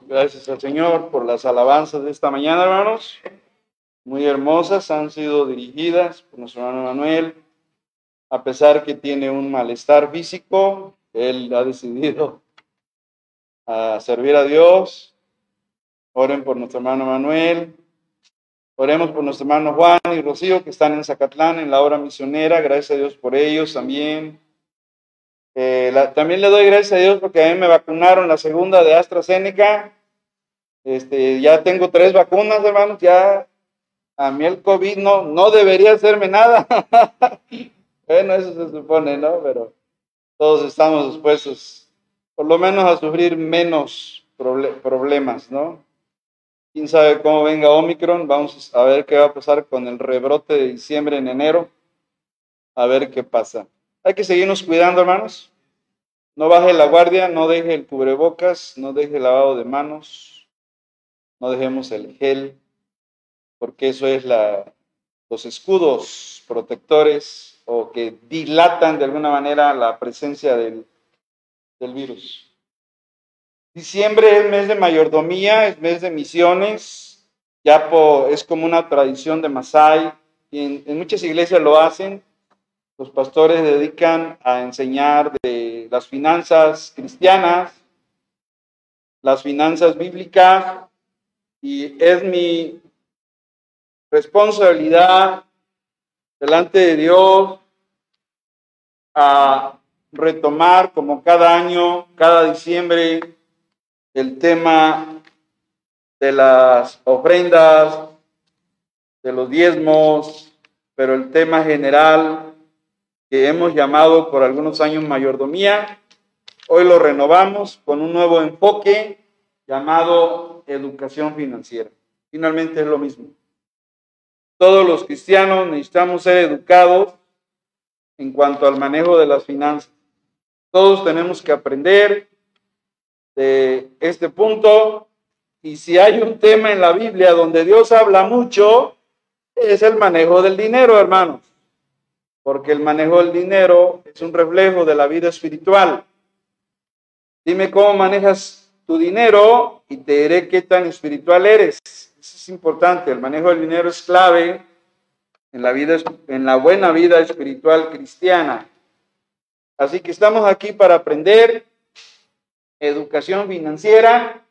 Gracias al Señor por las alabanzas de esta mañana, hermanos. Muy hermosas, han sido dirigidas por nuestro hermano Manuel. A pesar que tiene un malestar físico, él ha decidido a servir a Dios. Oren por nuestro hermano Manuel. Oremos por nuestro hermano Juan y Rocío que están en Zacatlán en la obra misionera. Gracias a Dios por ellos también. Eh, también le doy gracias a Dios porque a mí me vacunaron la segunda de AstraZeneca. Este, ya tengo tres vacunas, hermanos. Ya a mí el COVID no, no debería hacerme nada. bueno, eso se supone, ¿no? Pero todos estamos dispuestos, por lo menos, a sufrir menos problemas, ¿no? Quién sabe cómo venga Omicron. Vamos a ver qué va a pasar con el rebrote de diciembre en enero. A ver qué pasa. Hay que seguirnos cuidando, hermanos. No baje la guardia, no deje el cubrebocas, no deje el lavado de manos, no dejemos el gel, porque eso es la, los escudos protectores o que dilatan de alguna manera la presencia del, virus. Diciembre es mes de mayordomía, es mes de misiones, ya es como una tradición de Masai, y en muchas iglesias lo hacen, los pastores dedican a enseñar de las finanzas cristianas, las finanzas bíblicas, y es mi responsabilidad delante de Dios a retomar como cada año, cada diciembre, el tema de las ofrendas, de los diezmos, pero el tema general que hemos llamado por algunos años mayordomía. Hoy lo renovamos con un nuevo enfoque llamado educación financiera. Finalmente es lo mismo. Todos los cristianos necesitamos ser educados en cuanto al manejo de las finanzas. Todos tenemos que aprender de este punto y si hay un tema en la Biblia donde Dios habla mucho, es el manejo del dinero, hermanos porque el manejo del dinero es un reflejo de la vida espiritual. Dime cómo manejas tu dinero y te diré qué tan espiritual eres. Eso es importante. El manejo del dinero es clave en la vida, en la buena vida espiritual cristiana. Así que estamos aquí para aprender educación financiera,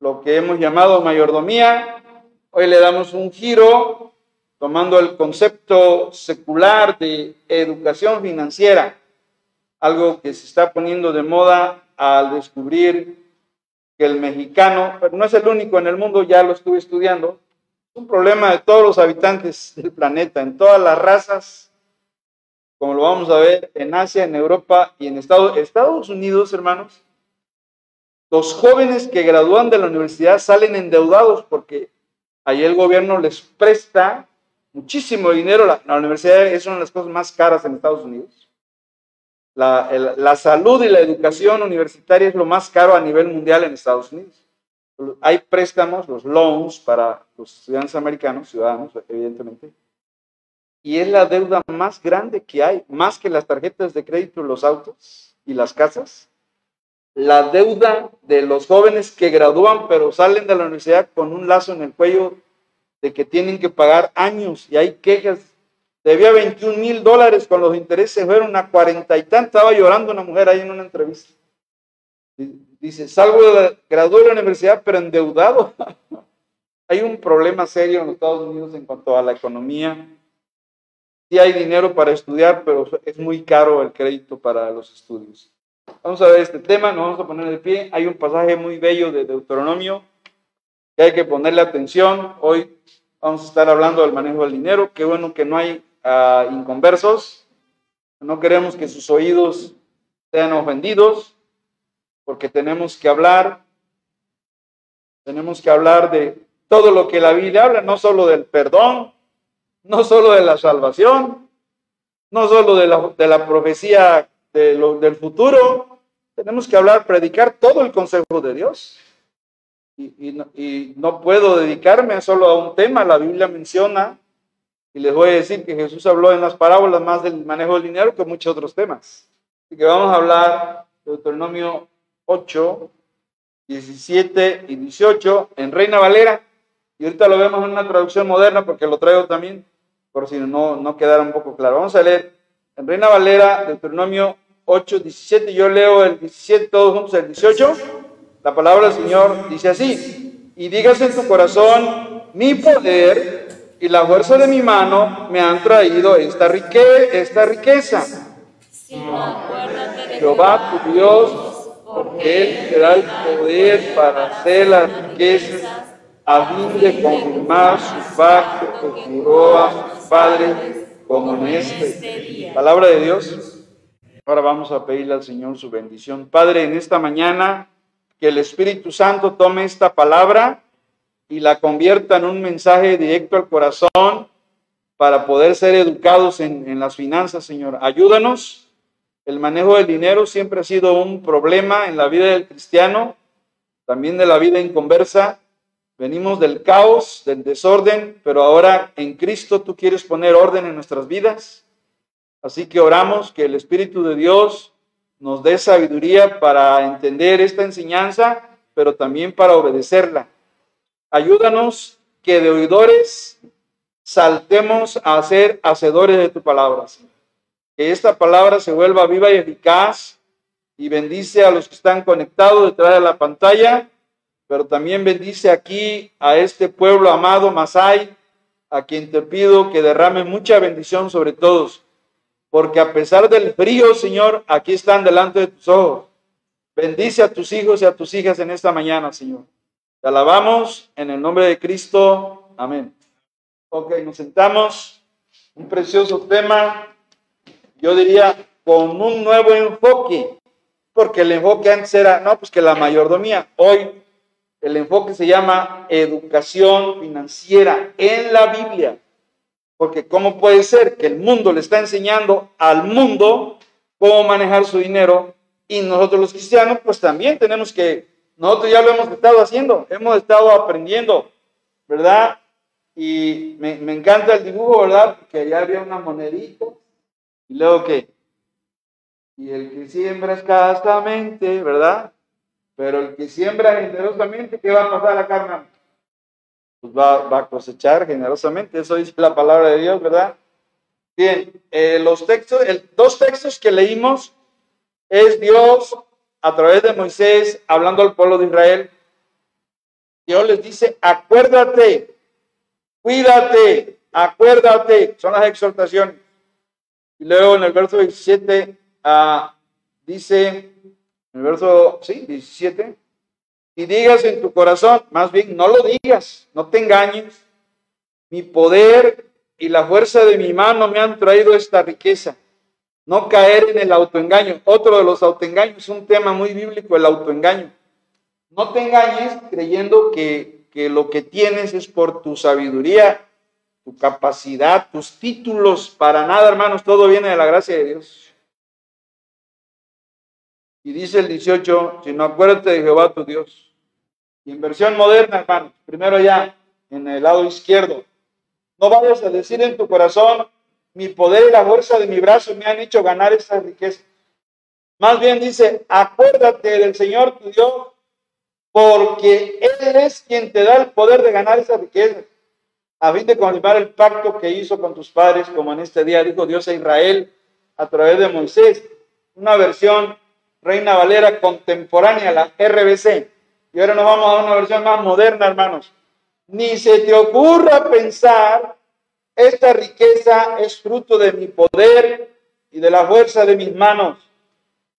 lo que hemos llamado mayordomía. Hoy le damos un giro tomando el concepto secular de educación financiera, algo que se está poniendo de moda al descubrir que el mexicano, pero no es el único en el mundo, ya lo estuve estudiando, es un problema de todos los habitantes del planeta, en todas las razas, como lo vamos a ver en Asia, en Europa y en Estados, Estados Unidos, hermanos. Los jóvenes que gradúan de la universidad salen endeudados porque ahí el gobierno les presta muchísimo dinero. La, universidad es una de las cosas más caras en Estados Unidos. La, salud y la educación universitaria es lo más caro a nivel mundial en Estados Unidos. Hay préstamos, los loans para los estudiantes americanos, ciudadanos, evidentemente, y es la deuda más grande que hay, más que las tarjetas de crédito, los autos y las casas. La deuda de los jóvenes que gradúan pero salen de la universidad con un lazo en el cuello de que tienen que pagar años y hay quejas. Debía 21 mil dólares con los intereses, fueron a 40 y tantos. Estaba llorando una mujer ahí en una entrevista. Dice, salgo de la, gradué de la universidad, pero endeudado. hay un problema serio en los Estados Unidos en cuanto a la economía. Sí hay dinero para estudiar, pero es muy caro el crédito para los estudios. Vamos a ver este tema, nos vamos a poner de pie. Hay un pasaje muy bello de Deuteronomio que hay que ponerle atención. Hoy vamos a estar hablando del manejo del dinero. Qué bueno que no hay uh, inconversos. No queremos que sus oídos sean ofendidos, porque tenemos que hablar, tenemos que hablar de todo lo que la Biblia habla, no solo del perdón, no solo de la salvación, no solo de la, de la profecía de lo, del futuro, tenemos que hablar, predicar todo el consejo de Dios y, no, puedo dedicarme solo a un tema. La Biblia menciona, y les voy a decir que Jesús habló en las parábolas más del manejo del dinero que muchos otros temas. Así que vamos a hablar de Deuteronomio 8, 17 y 18 en Reina Valera. Y ahorita lo vemos en una traducción moderna porque lo traigo también, por si no, no quedara un poco claro. Vamos a leer en Reina Valera, Deuteronomio 8, 17. Yo leo el 17, todos juntos el 18. La palabra del Señor dice así. Y digas en tu corazón, mi poder y la fuerza de mi mano me han traído esta, esta riqueza. Jehová tu Dios, porque Él te da el poder para hacer las riquezas a fin de confirmar su pacto que juró a sus padres como en este. Palabra de Dios. Ahora vamos a pedirle al Señor su bendición. Padre, en esta mañana, que el Espíritu Santo tome esta palabra y la convierta en un mensaje directo al corazón para poder ser educados en, en las finanzas, Señor. Ayúdanos. El manejo del dinero siempre ha sido un problema en la vida del cristiano, también de la vida inconversa. Venimos del caos, del desorden, pero ahora en Cristo tú quieres poner orden en nuestras vidas. Así que oramos que el Espíritu de Dios nos dé sabiduría para entender esta enseñanza, pero también para obedecerla. Ayúdanos que de oidores saltemos a ser hacedores de tu palabra. Que esta palabra se vuelva viva y eficaz y bendice a los que están conectados detrás de la pantalla pero también bendice aquí a este pueblo amado Masai, a quien te pido que derrame mucha bendición sobre todos, porque a pesar del frío, Señor, aquí están delante de tus ojos. Bendice a tus hijos y a tus hijas en esta mañana, Señor. Te alabamos en el nombre de Cristo. Amén. Ok, nos sentamos. Un precioso tema, yo diría, con un nuevo enfoque, porque el enfoque antes era, no, pues que la mayordomía. Hoy el enfoque se llama educación financiera en la Biblia. Porque ¿cómo puede ser que el mundo le está enseñando al mundo cómo manejar su dinero y nosotros los cristianos pues también tenemos que, nosotros ya lo hemos estado haciendo, hemos estado aprendiendo, ¿verdad? Y me, encanta el dibujo, ¿verdad? Porque allá había una monedita y luego que, y el que siembra escasamente, ¿verdad? Pero el que siembra generosamente, ¿qué va a pasar a la carne? Pues va, a cosechar generosamente. Eso dice la palabra de Dios, ¿verdad? Bien, eh, los textos, el, dos textos que leímos es Dios a través de Moisés hablando al pueblo de Israel. Dios les dice, acuérdate, cuídate, acuérdate. Son las exhortaciones. Y luego en el verso 17 ah, dice, en el verso, sí, 17. Y digas en tu corazón, más bien no lo digas, no te engañes. Mi poder y la fuerza de mi mano me han traído esta riqueza. No caer en el autoengaño. Otro de los autoengaños, un tema muy bíblico, el autoengaño. No te engañes creyendo que, que lo que tienes es por tu sabiduría, tu capacidad, tus títulos. Para nada, hermanos, todo viene de la gracia de Dios. Y dice el 18, si no acuérdate de Jehová tu Dios. Y en versión moderna, hermano, primero ya, en el lado izquierdo, no vayas a decir en tu corazón, mi poder y la fuerza de mi brazo me han hecho ganar esta riqueza. Más bien dice, acuérdate del Señor tu Dios, porque Él es quien te da el poder de ganar esa riqueza, a fin de confirmar el pacto que hizo con tus padres, como en este día dijo Dios a Israel a través de Moisés. Una versión Reina Valera contemporánea, la RBC. Y ahora nos vamos a una versión más moderna, hermanos. Ni se te ocurra pensar, esta riqueza es fruto de mi poder y de la fuerza de mis manos.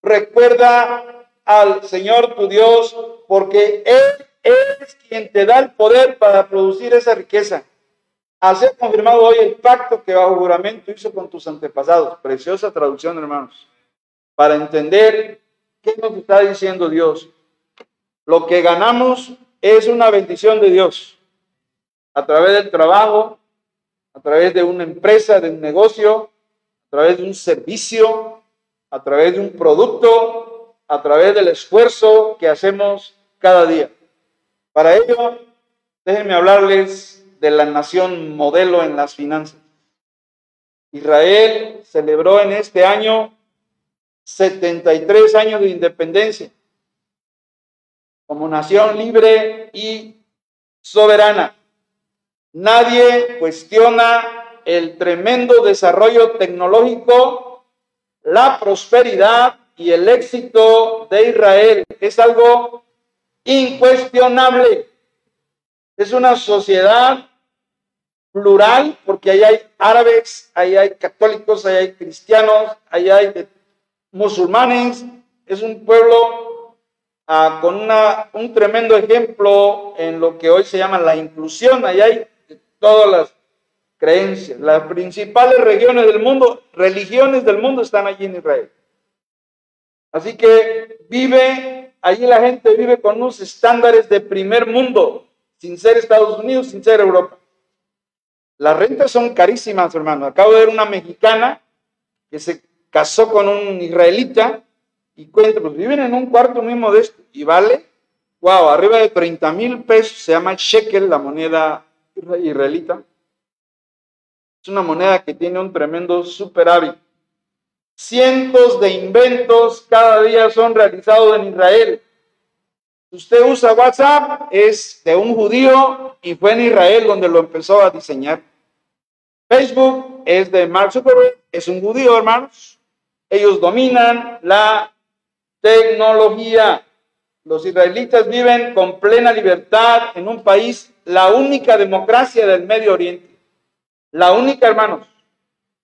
Recuerda al Señor tu Dios, porque Él es quien te da el poder para producir esa riqueza. Hacer confirmado hoy el pacto que bajo juramento hizo con tus antepasados. Preciosa traducción, hermanos. Para entender ¿Qué nos está diciendo Dios? Lo que ganamos es una bendición de Dios. A través del trabajo, a través de una empresa, de un negocio, a través de un servicio, a través de un producto, a través del esfuerzo que hacemos cada día. Para ello, déjenme hablarles de la nación modelo en las finanzas. Israel celebró en este año 73 años de independencia. como nación libre y soberana. Nadie cuestiona el tremendo desarrollo tecnológico, la prosperidad y el éxito de Israel. Es algo incuestionable. Es una sociedad plural porque ahí hay árabes, ahí hay católicos, ahí hay cristianos, ahí hay musulmanes. Es un pueblo ah, con una, un tremendo ejemplo en lo que hoy se llama la inclusión. Ahí hay todas las creencias. Las principales regiones del mundo, religiones del mundo están allí en Israel. Así que vive, allí la gente vive con unos estándares de primer mundo, sin ser Estados Unidos, sin ser Europa. Las rentas son carísimas, hermano. Acabo de ver una mexicana que se casó con un israelita y cuenta, pues viven en un cuarto mismo de esto y vale, wow, arriba de 30 mil pesos, se llama shekel, la moneda israelita. Es una moneda que tiene un tremendo superávit. Cientos de inventos cada día son realizados en Israel. Usted usa WhatsApp, es de un judío y fue en Israel donde lo empezó a diseñar. Facebook es de Mark Zuckerberg, es un judío, hermanos. Ellos dominan la tecnología. Los israelitas viven con plena libertad en un país, la única democracia del Medio Oriente. La única, hermanos.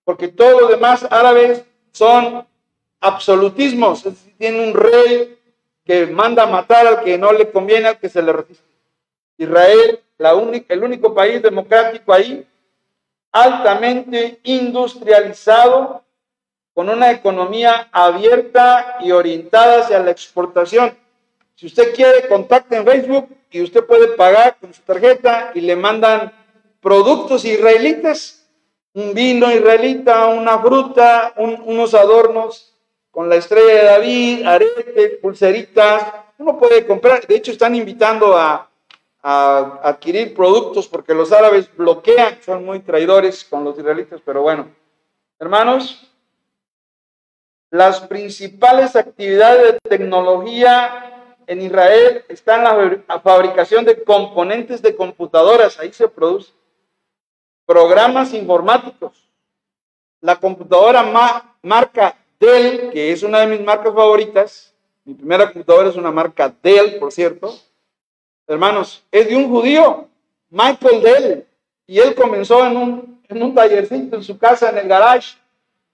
Porque todos los demás árabes son absolutismos. Tienen un rey que manda a matar al que no le conviene, al que se le resiste. Israel, la única, el único país democrático ahí, altamente industrializado, con una economía abierta y orientada hacia la exportación. Si usted quiere, contacte en Facebook y usted puede pagar con su tarjeta y le mandan productos israelitas, un vino israelita, una fruta, unos adornos con la estrella de David, aretes, pulseritas. Uno puede comprar, de hecho están invitando a, a adquirir productos porque los árabes bloquean, son muy traidores con los israelitas, pero bueno, hermanos, las principales actividades de tecnología en Israel están la fabricación de componentes de computadoras, ahí se produce, programas informáticos, la computadora marca Dell, que es una de mis marcas favoritas, mi primera computadora es una marca Dell, por cierto, hermanos, es de un judío, Michael Dell, y él comenzó en un, en un tallercito en su casa, en el garage,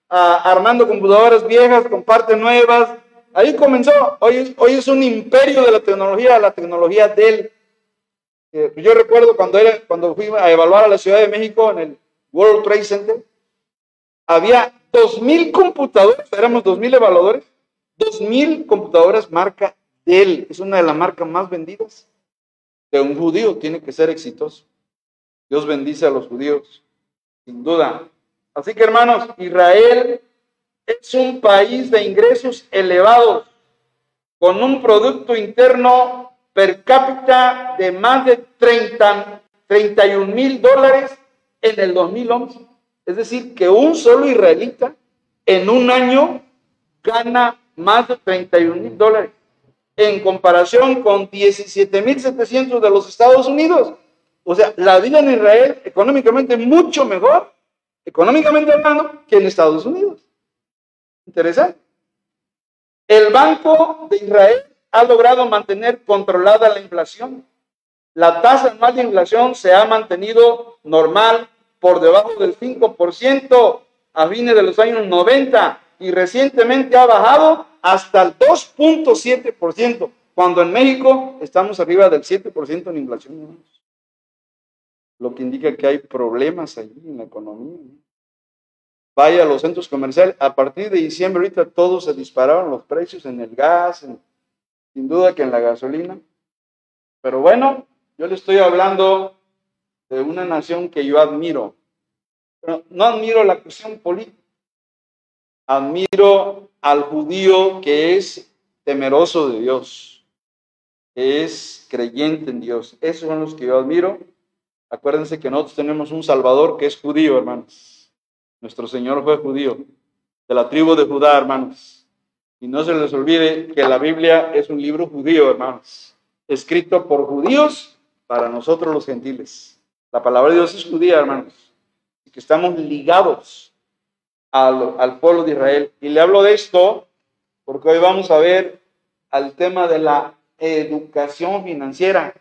armando computadoras viejas con partes nuevas. Ahí comenzó. Hoy, hoy es un imperio de la tecnología, la tecnología Dell. Eh, yo recuerdo cuando, era, cuando fui a evaluar a la Ciudad de México en el World Trade Center, había 2.000 computadoras, éramos 2.000 evaluadores, 2.000 computadoras marca Dell. Es una de las marcas más vendidas de un judío. Tiene que ser exitoso. Dios bendice a los judíos, sin duda. Así que hermanos, Israel es un país de ingresos elevados, con un Producto Interno per cápita de más de 30, 31 mil dólares en el 2011. Es decir, que un solo israelita en un año gana más de 31 mil dólares en comparación con 17 mil 700 de los Estados Unidos. O sea, la vida en Israel económicamente mucho mejor económicamente hablando, que en Estados Unidos. Interesante. El Banco de Israel ha logrado mantener controlada la inflación. La tasa anual de inflación se ha mantenido normal por debajo del 5% a fines de los años 90 y recientemente ha bajado hasta el 2.7%, cuando en México estamos arriba del 7% en inflación lo que indica que hay problemas allí en la economía. Vaya a los centros comerciales, a partir de diciembre ahorita todos se dispararon los precios en el gas, sin duda que en la gasolina. Pero bueno, yo le estoy hablando de una nación que yo admiro. Pero no admiro la cuestión política. Admiro al judío que es temeroso de Dios, que es creyente en Dios. Esos son los que yo admiro Acuérdense que nosotros tenemos un Salvador que es judío, hermanos. Nuestro Señor fue judío, de la tribu de Judá, hermanos. Y no se les olvide que la Biblia es un libro judío, hermanos. escrito por judíos para nosotros los gentiles. La palabra de Dios es judía, hermanos, y que estamos ligados al, al pueblo de Israel. Y le hablo de esto porque hoy vamos a ver al tema de la educación financiera.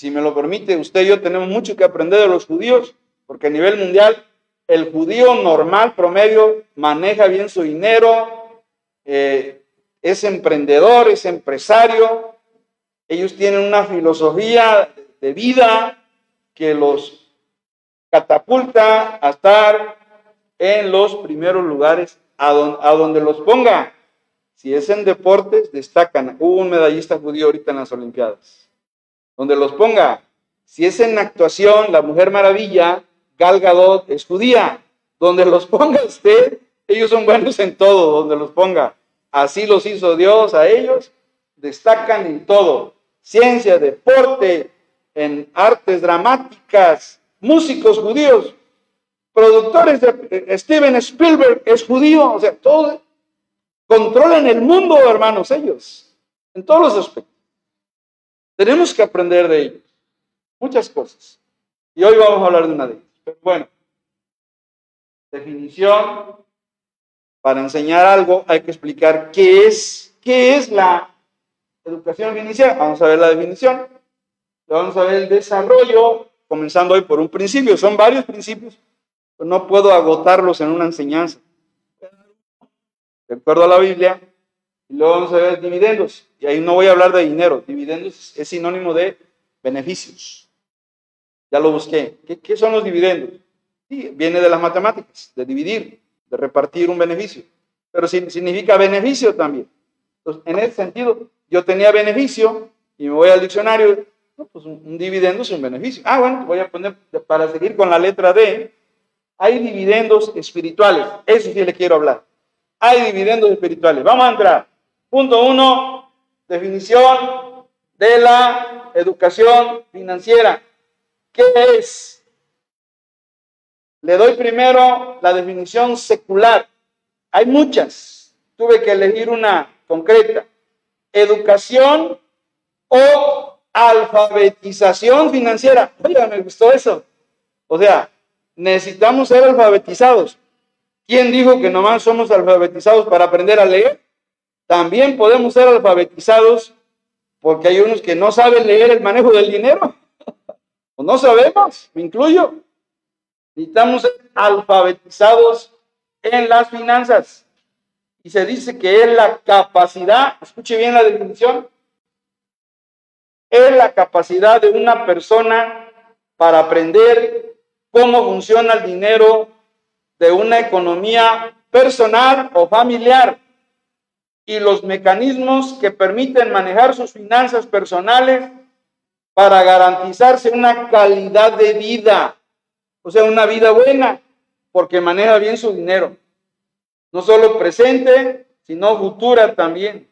Si me lo permite, usted y yo tenemos mucho que aprender de los judíos, porque a nivel mundial el judío normal, promedio, maneja bien su dinero, eh, es emprendedor, es empresario, ellos tienen una filosofía de vida que los catapulta a estar en los primeros lugares a, a donde los ponga. Si es en deportes, destacan. Hubo un medallista judío ahorita en las Olimpiadas. Donde los ponga. Si es en actuación, la Mujer Maravilla, Gal Gadot es judía. Donde los ponga usted, ellos son buenos en todo, donde los ponga. Así los hizo Dios a ellos. Destacan en todo. Ciencia, deporte, en artes dramáticas, músicos judíos, productores de eh, Steven Spielberg es judío, o sea, todo controlan el mundo, hermanos, ellos, en todos los aspectos. Tenemos que aprender de ellos, muchas cosas. Y hoy vamos a hablar de una de ellas. Pero bueno, definición, para enseñar algo hay que explicar qué es, qué es la educación inicial. Vamos a ver la definición. Vamos a ver el desarrollo, comenzando hoy por un principio. Son varios principios, pero no puedo agotarlos en una enseñanza de acuerdo a la Biblia, y luego vamos a ver dividendos. Y ahí no voy a hablar de dinero, dividendos es sinónimo de beneficios. Ya lo busqué. ¿Qué, son los dividendos? Sí, viene de las matemáticas, de dividir, de repartir un beneficio. Pero significa beneficio también. Entonces, en ese sentido, yo tenía beneficio y me voy al diccionario, pues un, un dividendo es un beneficio. Ah, bueno, voy a poner, para seguir con la letra D, hay dividendos espirituales. Eso sí le quiero hablar hay dividendos espirituales. Vamos a entrar. Punto uno, definición de la educación financiera. ¿Qué es? Le doy primero la definición secular. Hay muchas. Tuve que elegir una concreta. Educación o alfabetización financiera. Oiga, me gustó eso. O sea, necesitamos ser alfabetizados. ¿Quién dijo que nomás somos alfabetizados para aprender a leer? También podemos ser alfabetizados porque hay unos que no saben leer el manejo del dinero. o no sabemos, me incluyo. Necesitamos ser alfabetizados en las finanzas. Y se dice que es la capacidad, escuche bien la definición, es la capacidad de una persona para aprender cómo funciona el dinero de una economía personal o familiar y los mecanismos que permiten manejar sus finanzas personales para garantizarse una calidad de vida, o sea, una vida buena, porque maneja bien su dinero, no solo presente, sino futura también.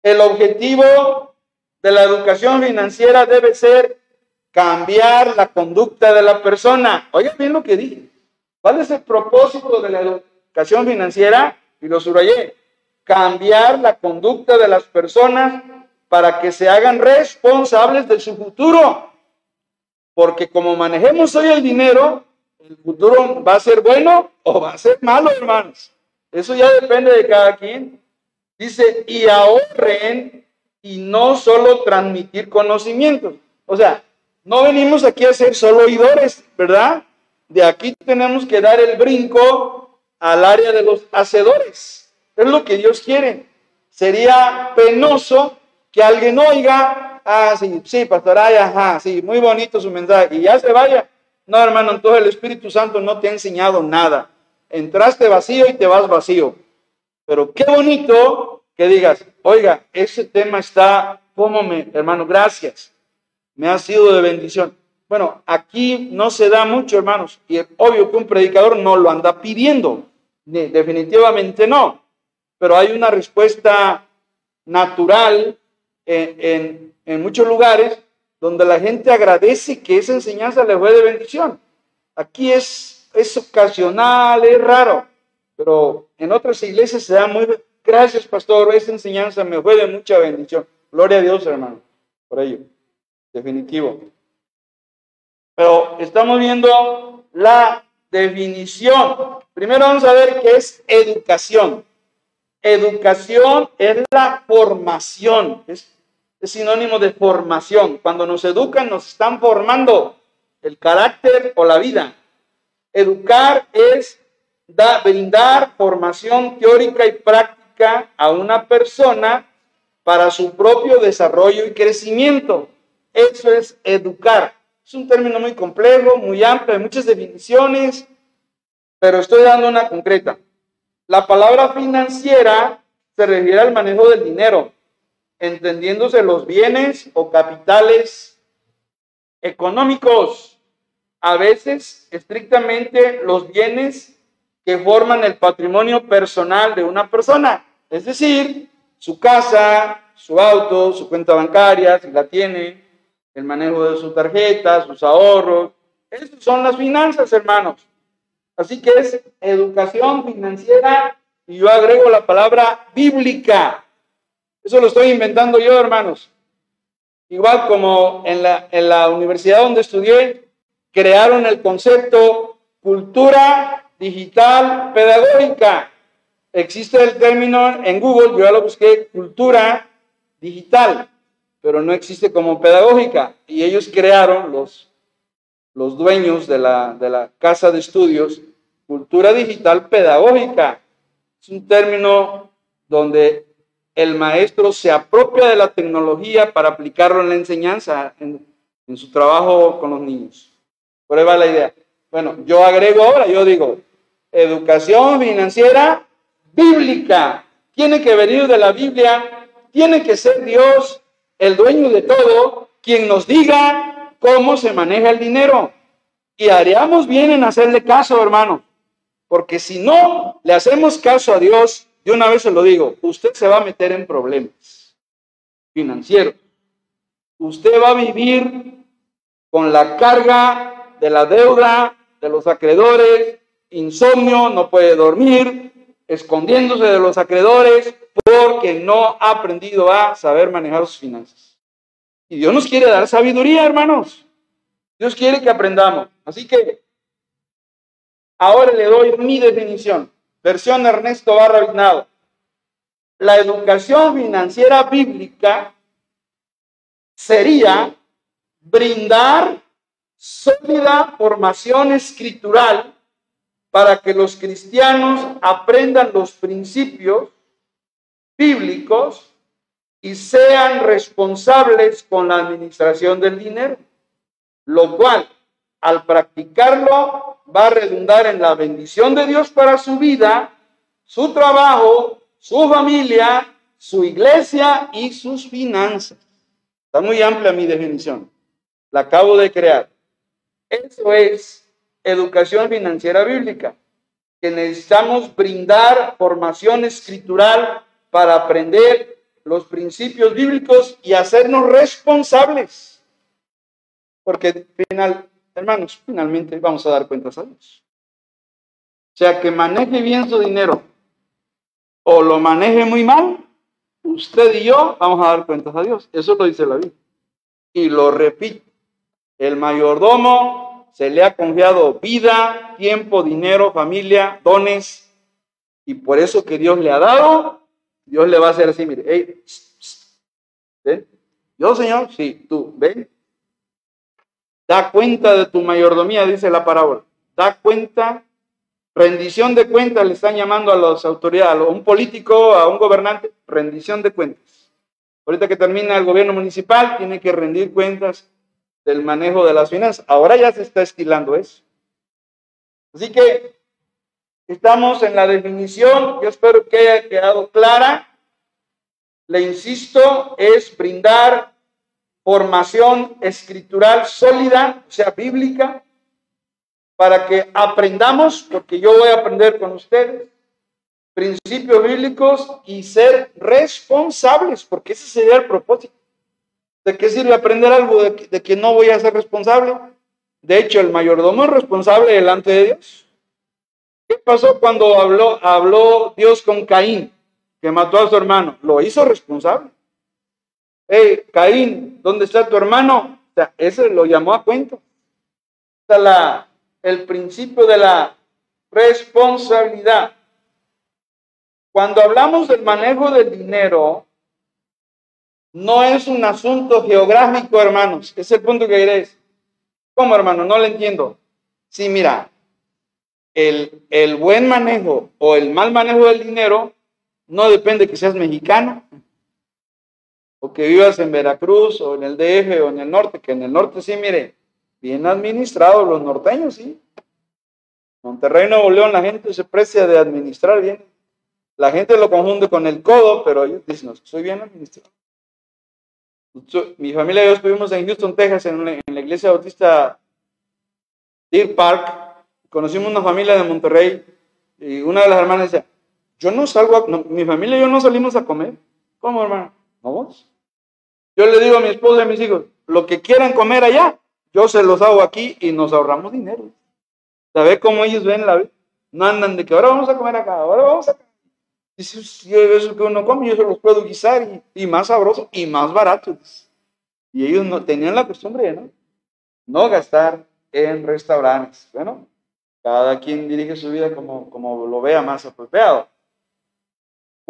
El objetivo de la educación financiera debe ser cambiar la conducta de la persona. Oiga bien lo que dije. ¿Cuál es el propósito de la educación financiera? Y lo subrayé, cambiar la conducta de las personas para que se hagan responsables de su futuro. Porque como manejemos hoy el dinero, el futuro va a ser bueno o va a ser malo, hermanos. Eso ya depende de cada quien. Dice, y ahorren y no solo transmitir conocimientos. O sea, no venimos aquí a ser solo oidores, ¿verdad? de aquí tenemos que dar el brinco al área de los hacedores. Es lo que Dios quiere. Sería penoso que alguien oiga, ah, sí, sí, pastor, ajá, sí, muy bonito su mensaje, y ya se vaya. No, hermano, entonces el Espíritu Santo no te ha enseñado nada. Entraste vacío y te vas vacío. Pero qué bonito que digas, oiga, ese tema está, ¿cómo me, hermano? Gracias. Me ha sido de bendición. Bueno, aquí no se da mucho, hermanos, y es obvio que un predicador no lo anda pidiendo, definitivamente no, pero hay una respuesta natural en, muchos lugares donde la gente agradece que esa enseñanza le fue de bendición. Aquí es, es ocasional, es raro, pero en otras iglesias se da muy, gracias pastor, esa enseñanza me fue de mucha bendición. Gloria a Dios, hermano. por ello, definitivo. Pero estamos viendo la definición. Primero vamos a ver qué es educación. Educación es la formación, es, sinónimo de formación. Cuando nos educan, nos están formando el carácter o la vida. Educar es brindar formación teórica y práctica a una persona para su propio desarrollo y crecimiento. Eso es educar. Es un término muy complejo, muy amplio, hay muchas definiciones, pero estoy dando una concreta. La palabra financiera se refiere al manejo del dinero, entendiéndose los bienes o capitales económicos, a veces estrictamente los bienes que forman el patrimonio personal de una persona, es decir, su casa, su auto, su cuenta bancaria, si la tiene, el manejo de su tarjeta, sus ahorros. Esas son las finanzas, hermanos. Así que es educación financiera y yo agrego la palabra bíblica. Eso lo estoy inventando yo, hermanos. Igual como en la, en la universidad donde estudié, crearon el concepto cultura digital pedagógica. Existe el término en Google, yo ya lo busqué, cultura digital, pero no existe como pedagógica. Y ellos crearon, los, los dueños de la, de la casa de estudios, cultura digital pedagógica. Es un término donde el maestro se apropia de la tecnología para aplicarlo en la enseñanza, en, su trabajo con los niños. Va la idea. Bueno, yo agrego ahora, yo digo, educación financiera bíblica. Tiene que venir de la Biblia, tiene que ser Dios el dueño de todo, quien nos diga cómo se maneja el dinero. Y haríamos bien en hacerle caso, hermano. Porque si no le hacemos caso a Dios, de una vez se lo digo, usted se va a meter en problemas financieros. Usted va a vivir con la carga de la deuda, de los acreedores, insomnio, no puede dormir, escondiéndose de los acreedores porque no ha aprendido a saber manejar sus finanzas. Y Dios nos quiere dar sabiduría, hermanos. Dios quiere que aprendamos. Así que ahora le doy mi definición. Versión Ernesto Barra Vignado. La educación financiera bíblica sería brindar sólida formación escritural para que los cristianos aprendan los principios bíblicos y sean responsables con la administración del dinero, lo cual al practicarlo va a redundar en la bendición de Dios para su vida, su trabajo, su familia, su iglesia y sus finanzas. Está muy amplia mi definición. La acabo de crear. Eso es educación financiera bíblica, que necesitamos brindar formación escritural para aprender los principios bíblicos y hacernos responsables. Porque final, hermanos, finalmente vamos a dar cuentas a Dios. O sea, que maneje bien su dinero o lo maneje muy mal, usted y yo vamos a dar cuentas a Dios. Eso lo dice la Biblia. Y lo repito, el mayordomo se le ha confiado vida, tiempo, dinero, familia, dones, y por eso que Dios le ha dado, Dios le va a hacer así, mire, ¿ven? Yo, Señor, sí, tú, ven. Da cuenta de tu mayordomía, dice la parábola. Da cuenta, rendición de cuentas, le están llamando a las autoridades, a un político, a un gobernante, rendición de cuentas. Ahorita que termina el gobierno municipal, tiene que rendir cuentas del manejo de las finanzas. Ahora ya se está estilando eso. Así que estamos en la definición, yo espero que haya quedado clara. Le insisto, es brindar formación escritural sólida, o sea, bíblica, para que aprendamos, porque yo voy a aprender con ustedes, principios bíblicos y ser responsables, porque ese sería el propósito. ¿De qué sirve aprender algo de que, no voy a ser responsable? De hecho, el mayordomo es responsable delante de Dios. ¿Qué pasó cuando habló, habló Dios con Caín, que mató a su hermano? Lo hizo responsable. Hey, Caín, ¿dónde está tu hermano? O sea, ese lo llamó a cuento. Está la, el principio de la responsabilidad. Cuando hablamos del manejo del dinero, no es un asunto geográfico, hermanos. Es el punto que diréis. ¿Cómo, hermano? No lo entiendo. Sí, mira, el, el buen manejo o el mal manejo del dinero no depende que seas mexicano o que vivas en Veracruz o en el DF o en el norte, que en el norte sí, mire, bien administrados los norteños, sí. Monterrey, Nuevo León, la gente se precia de administrar bien. La gente lo confunde con el codo, pero ellos dicen, no, soy bien administrado. Mi familia y yo estuvimos en Houston, Texas, en, la iglesia bautista Deer Park. Conocimos una familia de Monterrey y una de las hermanas decía, yo no salgo, a, mi familia y yo no salimos a comer. ¿Cómo, hermano? ¿No vos? Yo le digo a mi esposa y a mis hijos, lo que quieran comer allá, yo se los hago aquí y nos ahorramos dinero. ¿Sabes cómo ellos ven la vida? No andan de que ahora vamos a comer acá, ahora vamos a Dice, eso que uno come, yo se los puedo guisar y, más sabroso y más barato. Y ellos no tenían la costumbre, ¿no? No gastar en restaurantes. Bueno, cada quien dirige su vida como, como lo vea más apropiado.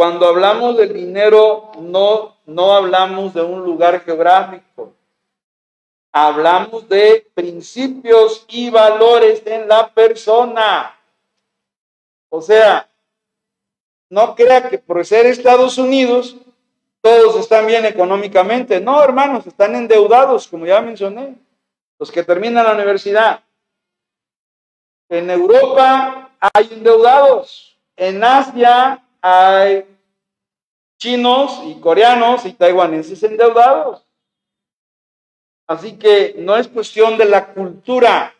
Cuando hablamos del dinero, no, no hablamos de un lugar geográfico. Hablamos de principios y valores en la persona. O sea, no crea que por ser Estados Unidos todos están bien económicamente. No, hermanos, están endeudados, como ya mencioné, los que terminan la universidad. En Europa hay endeudados. En Asia hay chinos y coreanos y taiwaneses endeudados. Así que no es cuestión de la cultura,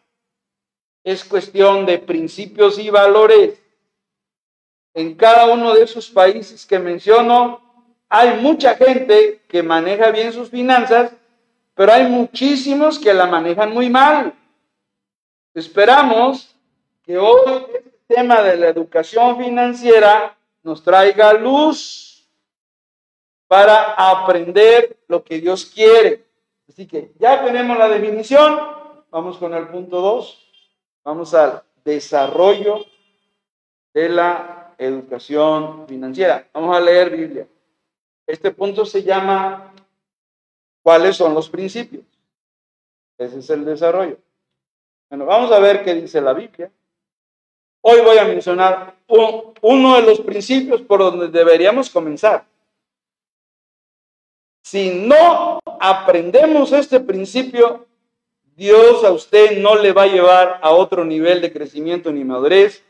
es cuestión de principios y valores en cada uno de esos países que menciono, hay mucha gente que maneja bien sus finanzas, pero hay muchísimos que la manejan muy mal. Esperamos que hoy este tema de la educación financiera nos traiga luz para aprender lo que Dios quiere. Así que ya tenemos la definición. Vamos con el punto 2. Vamos al desarrollo de la educación financiera. Vamos a leer Biblia. Este punto se llama ¿Cuáles son los principios? Ese es el desarrollo. Bueno, vamos a ver qué dice la Biblia. Hoy voy a mencionar uno de los principios por donde deberíamos comenzar. Si no aprendemos este principio, Dios a usted no le va a llevar a otro nivel de crecimiento ni madurez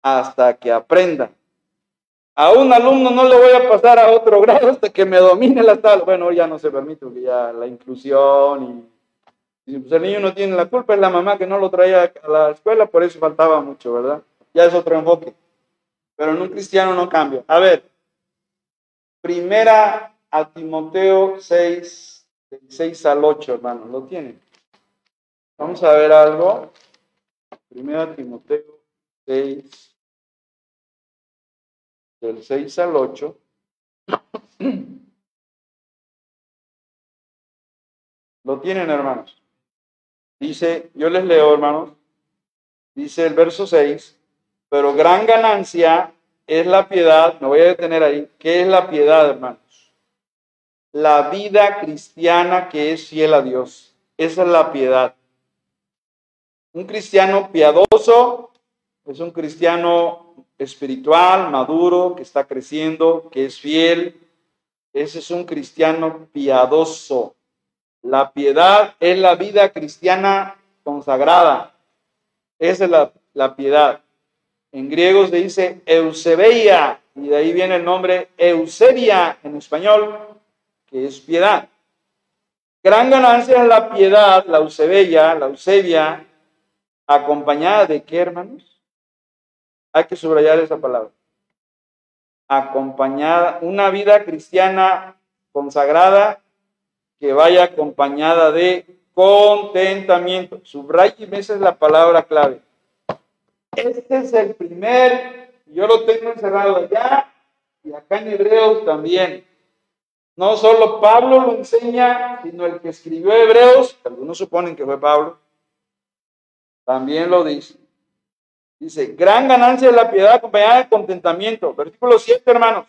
hasta que aprenda. A un alumno no le voy a pasar a otro grado hasta que me domine la tabla. Bueno, ya no se permite ya la inclusión y, pues el niño no tiene la culpa, es la mamá que no lo traía a la escuela, por eso faltaba mucho, ¿verdad? Ya es otro enfoque. Pero en un cristiano no cambia. A ver, primera a Timoteo 6, 6 al 8, hermano, ¿lo tienen? Vamos a ver algo. Primera Timoteo 6, del 6 al 8, lo tienen, hermanos. Dice, yo les leo, hermanos, dice el verso 6, pero gran ganancia es la piedad, me voy a detener ahí, ¿qué es la piedad, hermanos? La vida cristiana que es fiel a Dios, esa es la piedad. Un cristiano piadoso es un cristiano espiritual, maduro, que está creciendo, que es fiel. Ese es un cristiano piadoso. La piedad es la vida cristiana consagrada. Esa es la, la piedad. En griego se dice Eusebeia, y de ahí viene el nombre Eusebia en español, es piedad. Gran ganancia es la piedad, la Eusebia, la Eusebia, acompañada de qué, hermanos? Hay que subrayar esa palabra. Acompañada, una vida cristiana consagrada que vaya acompañada de contentamiento. Subrayeme, esa es la palabra clave. Este es el primer, yo lo tengo encerrado allá y acá en Hebreos también. No solo Pablo lo enseña, sino el que escribió Hebreos, algunos suponen que fue Pablo, también lo dice. Dice, gran ganancia de la piedad acompañada de contentamiento. Versículo 7, hermanos.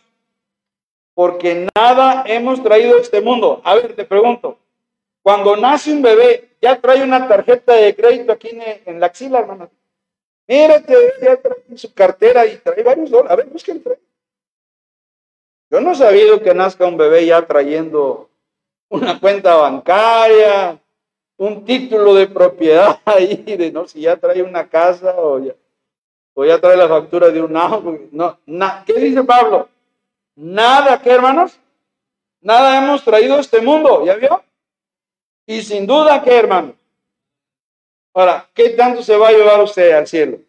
Porque nada hemos traído a este mundo. A ver, te pregunto, cuando nace un bebé, ya trae una tarjeta de crédito aquí en, la axila, hermano. Mírate, ya trae su cartera y trae varios dólares. A ver, busquen, trae. Yo no he sabido que nazca un bebé ya trayendo una cuenta bancaria, un título de propiedad ahí, de no si ya trae una casa o ya, o ya trae la factura de un auto. No, ¿Qué dice Pablo? Nada, ¿qué hermanos? Nada hemos traído a este mundo, ¿ya vio? Y sin duda, ¿qué hermanos? Ahora, ¿qué tanto se va a llevar usted al cielo?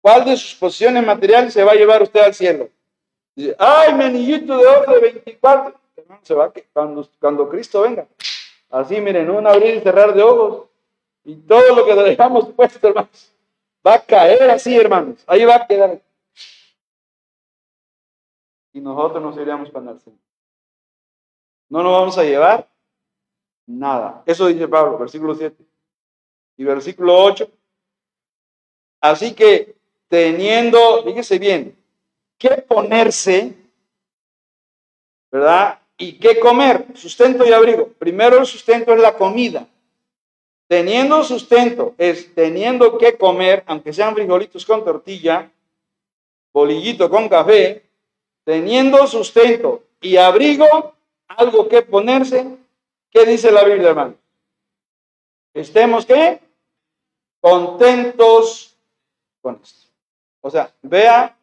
¿Cuál de sus posiciones materiales se va a llevar usted al cielo? Dice, ay, mi anillito de oro de 24. Hermano, se va cuando, cuando Cristo venga. Así, miren, un abrir y cerrar de ojos. Y todo lo que dejamos puesto, hermanos, va a caer así, hermanos. Ahí va a quedar. Y nosotros nos iríamos para el Señor. No nos vamos a llevar nada. Eso dice Pablo, versículo 7. Y versículo 8. Así que teniendo, fíjese bien, qué ponerse, ¿verdad? Y qué comer, sustento y abrigo. Primero el sustento es la comida. Teniendo sustento es teniendo que comer, aunque sean frijolitos con tortilla, bolillito con café, teniendo sustento y abrigo, algo que ponerse. ¿Qué dice la Biblia, hermano? Estemos qué? Contentos con esto. O sea, vea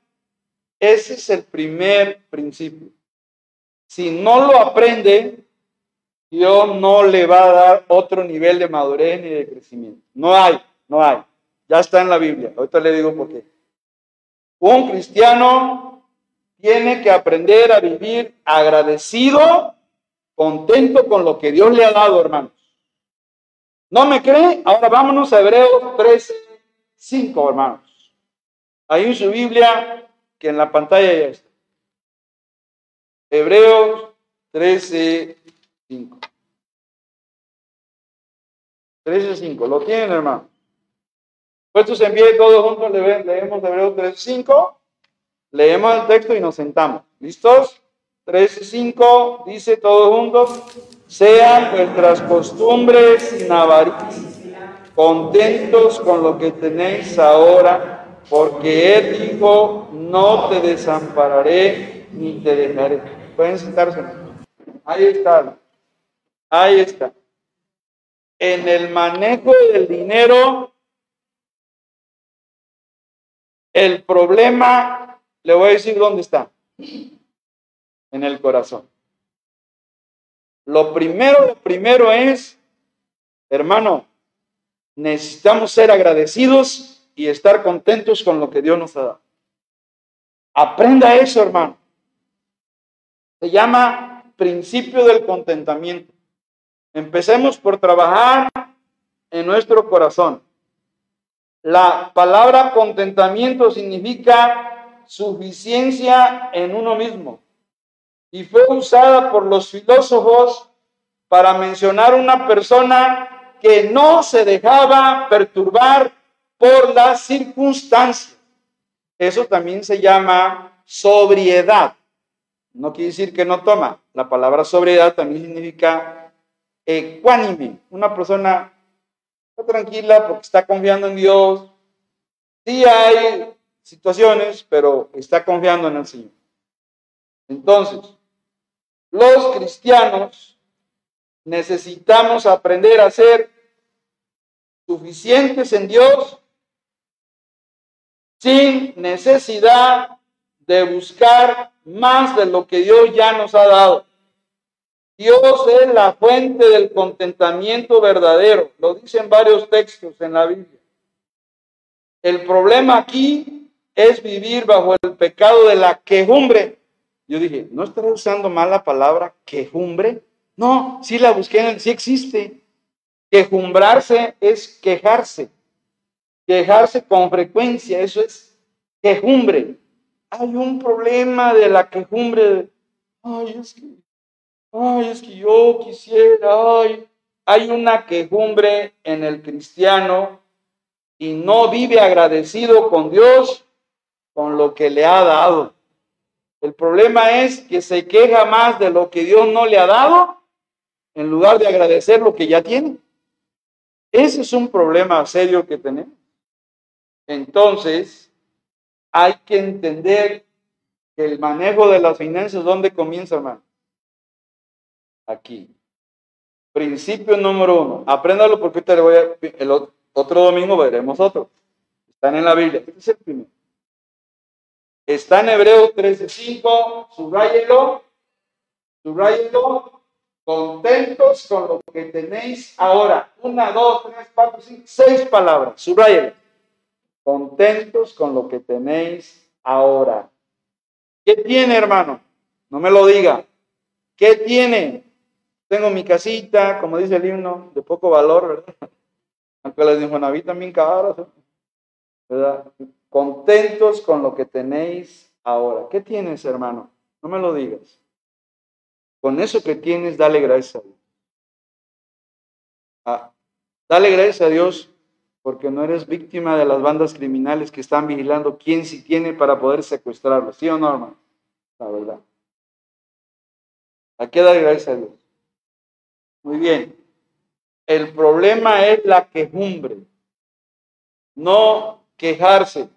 ese es el primer principio. Si no lo aprende, Dios no le va a dar otro nivel de madurez ni de crecimiento. No hay, no hay. Ya está en la Biblia. Ahorita le digo por qué. Un cristiano tiene que aprender a vivir agradecido, contento con lo que Dios le ha dado, hermanos. ¿No me cree? Ahora vámonos a Hebreos 13, 5, hermanos. Ahí en su Biblia que en la pantalla ya está. Hebreos 13, 5. 13, 5. ¿Lo tienen, hermano? Puestos en pie todos juntos, leemos Hebreos 13, 5. Leemos el texto y nos sentamos. ¿Listos? 13, 5. Dice todos juntos. Sean vuestras costumbres sin contentos con lo que tenéis ahora porque Él dijo, no te desampararé ni te dejaré. Pueden sentarse. Ahí está. Ahí está. En el manejo del dinero, el problema, le voy a decir dónde está. En el corazón. Lo primero, lo primero es, hermano, necesitamos ser agradecidos y estar contentos con lo que Dios nos ha dado. Aprenda eso, hermano. Se llama principio del contentamiento. Empecemos por trabajar en nuestro corazón. La palabra contentamiento significa suficiencia en uno mismo y fue usada por los filósofos para mencionar una persona que no se dejaba perturbar por las circunstancias. Eso también se llama sobriedad. No quiere decir que no toma. La palabra sobriedad también significa ecuánime. Una persona está tranquila porque está confiando en Dios. Sí hay situaciones, pero está confiando en el Señor. Entonces, los cristianos necesitamos aprender a ser suficientes en Dios sin necesidad de buscar más de lo que Dios ya nos ha dado. Dios es la fuente del contentamiento verdadero. Lo dicen varios textos en la Biblia. El problema aquí es vivir bajo el pecado de la quejumbre. Yo dije, ¿no estaré usando mal la palabra quejumbre? No, sí la busqué en el, sí existe. Quejumbrarse es quejarse. Quejarse con frecuencia, eso es quejumbre. Hay un problema de la quejumbre. Ay, es que Ay, es que yo quisiera, ay. Hay una quejumbre en el cristiano y no vive agradecido con Dios con lo que le ha dado. El problema es que se queja más de lo que Dios no le ha dado en lugar de agradecer lo que ya tiene. Ese es un problema serio que tenemos. Entonces, hay que entender que el manejo de las finanzas, ¿dónde comienza, hermano? Aquí. Principio número uno. Apréndalo porque te voy a, el otro domingo veremos otro. Están en la Biblia. Este es el primero. Está en Hebreo 13:5. Subrayelo. Subrayelo. Contentos con lo que tenéis ahora. Una, dos, tres, cuatro, cinco, seis palabras. Subrayelo. Contentos con lo que tenéis ahora. ¿Qué tiene, hermano? No me lo diga. ¿Qué tiene? Tengo mi casita, como dice el himno, de poco valor, ¿verdad? Aunque les dijo Naví también caros, ¿verdad? Contentos con lo que tenéis ahora. ¿Qué tienes, hermano? No me lo digas. Con eso que tienes, dale gracias a Dios. Ah, dale gracias a Dios porque no eres víctima de las bandas criminales que están vigilando quién sí tiene para poder secuestrarlo. ¿Sí o no, hermano? La verdad. Aquí dale gracias a Dios. Muy bien. El problema es la quejumbre, no quejarse.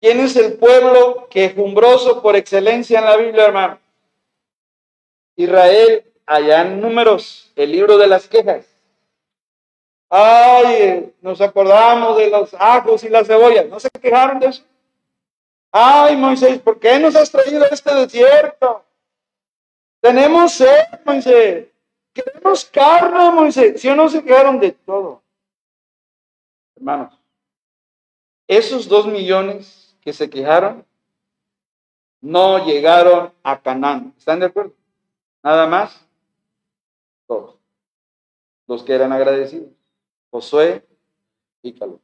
¿Quién es el pueblo quejumbroso por excelencia en la Biblia, hermano? Israel, allá en números, el libro de las quejas. Ay, nos acordamos de los ajos y las cebollas. ¿No se quejaron de eso? Ay, Moisés, ¿por qué nos has traído a este desierto? Tenemos sed, Moisés. Queremos carne, Moisés. Si no se quedaron de todo. Hermanos, esos dos millones que se quejaron no llegaron a Canaán. ¿Están de acuerdo? Nada más. Todos. Los que eran agradecidos. Josué y Caleb.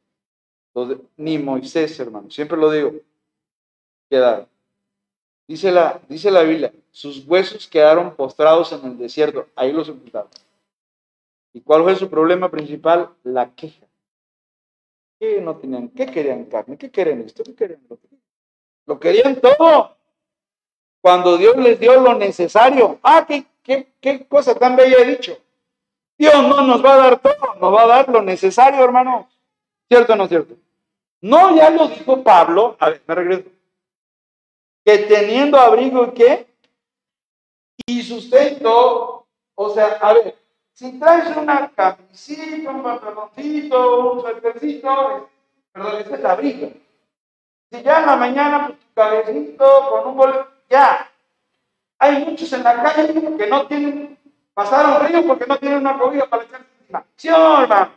Ni Moisés, hermano. Siempre lo digo. Quedaron. Dice la, dice la Biblia, sus huesos quedaron postrados en el desierto, ahí los sepultaron. ¿Y cuál fue su problema principal? La queja. ¿Qué no tenían? ¿Qué querían carne? ¿Qué querían esto? ¿Qué querían lo Lo querían todo. Cuando Dios les dio lo necesario. Ah, qué, qué, qué cosa tan bella he dicho. Dios no nos va a dar todo, nos va a dar lo necesario, hermano. ¿Cierto o no cierto? No, ya lo dijo Pablo. A ver, me regreso que teniendo abrigo y qué? Y sustento, o sea, a ver, si traes una camisita, un pantaloncito, un suétercito, perdón, ese es abrigo. Si ya en la mañana, pues tu cabecito con un boleto, ya. Hay muchos en la calle que no tienen, pasaron río porque no tienen una comida para echarse encima. ¿Sí hermano?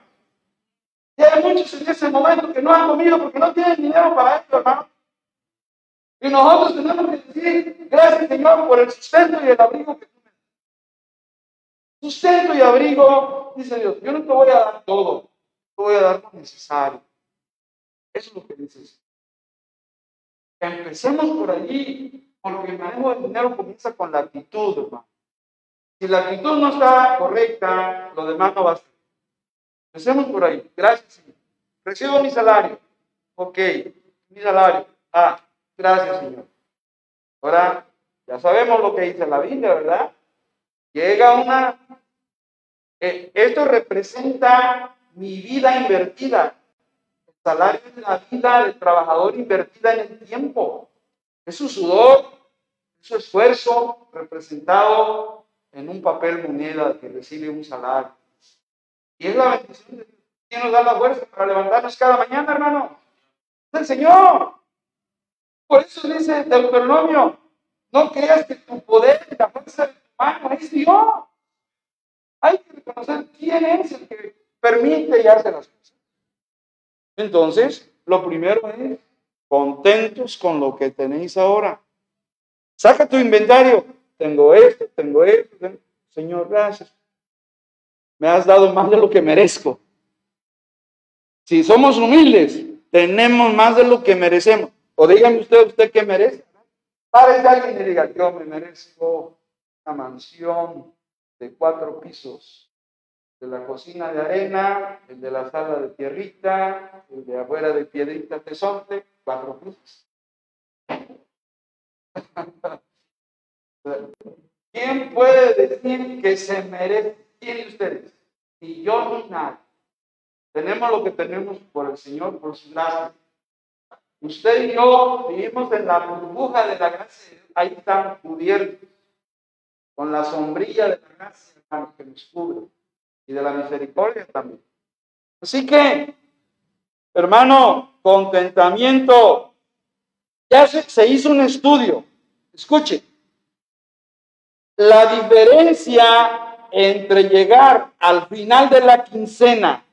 Y hay muchos en ese momento que no han comido porque no tienen dinero para esto, hermano. Y nosotros tenemos que decir, gracias Señor por el sustento y el abrigo que tú me das. Sustento y abrigo, dice Dios, yo no te voy a dar todo, te voy a dar lo necesario. Eso es lo que dices. Empecemos por allí, porque el manejo del dinero comienza con la actitud, hermano. Si la actitud no está correcta, lo demás no va a ser. Empecemos por ahí. Gracias, Señor. Recibo mi salario. Ok, mi salario. Ah, Gracias, Señor. Ahora, ya sabemos lo que dice la Biblia, ¿verdad? Llega una... Eh, esto representa mi vida invertida. El salario es la vida del trabajador invertida en el tiempo. Es su sudor, es su esfuerzo representado en un papel moneda que recibe un salario. Y es la bendición de Dios. ¿Quién nos da la fuerza para levantarnos cada mañana, hermano? Es el Señor. Por eso dice Deuteronomio, no creas que tu poder y la fuerza de tu mano es Dios. Hay que reconocer quién es el que permite y hace las cosas. Entonces, lo primero es contentos con lo que tenéis ahora. Saca tu inventario. Tengo esto, tengo esto. Señor, gracias. Me has dado más de lo que merezco. Si somos humildes, tenemos más de lo que merecemos. O dígame usted, ¿usted qué merece? Párese alguien y diga, yo me merezco una mansión de cuatro pisos. De la cocina de arena, el de la sala de tierrita, el de afuera de piedrita tesonte, cuatro pisos. ¿Quién puede decir que se merece? ¿Quién ustedes? Ni yo ni nadie. Tenemos lo que tenemos por el Señor, por su gracia. Usted y yo vivimos en la burbuja de la gracia. Ahí están cubiertos con la sombrilla de la gracia que nos cubre y de la misericordia también. Así que, hermano, contentamiento. Ya se, se hizo un estudio. Escuche, la diferencia entre llegar al final de la quincena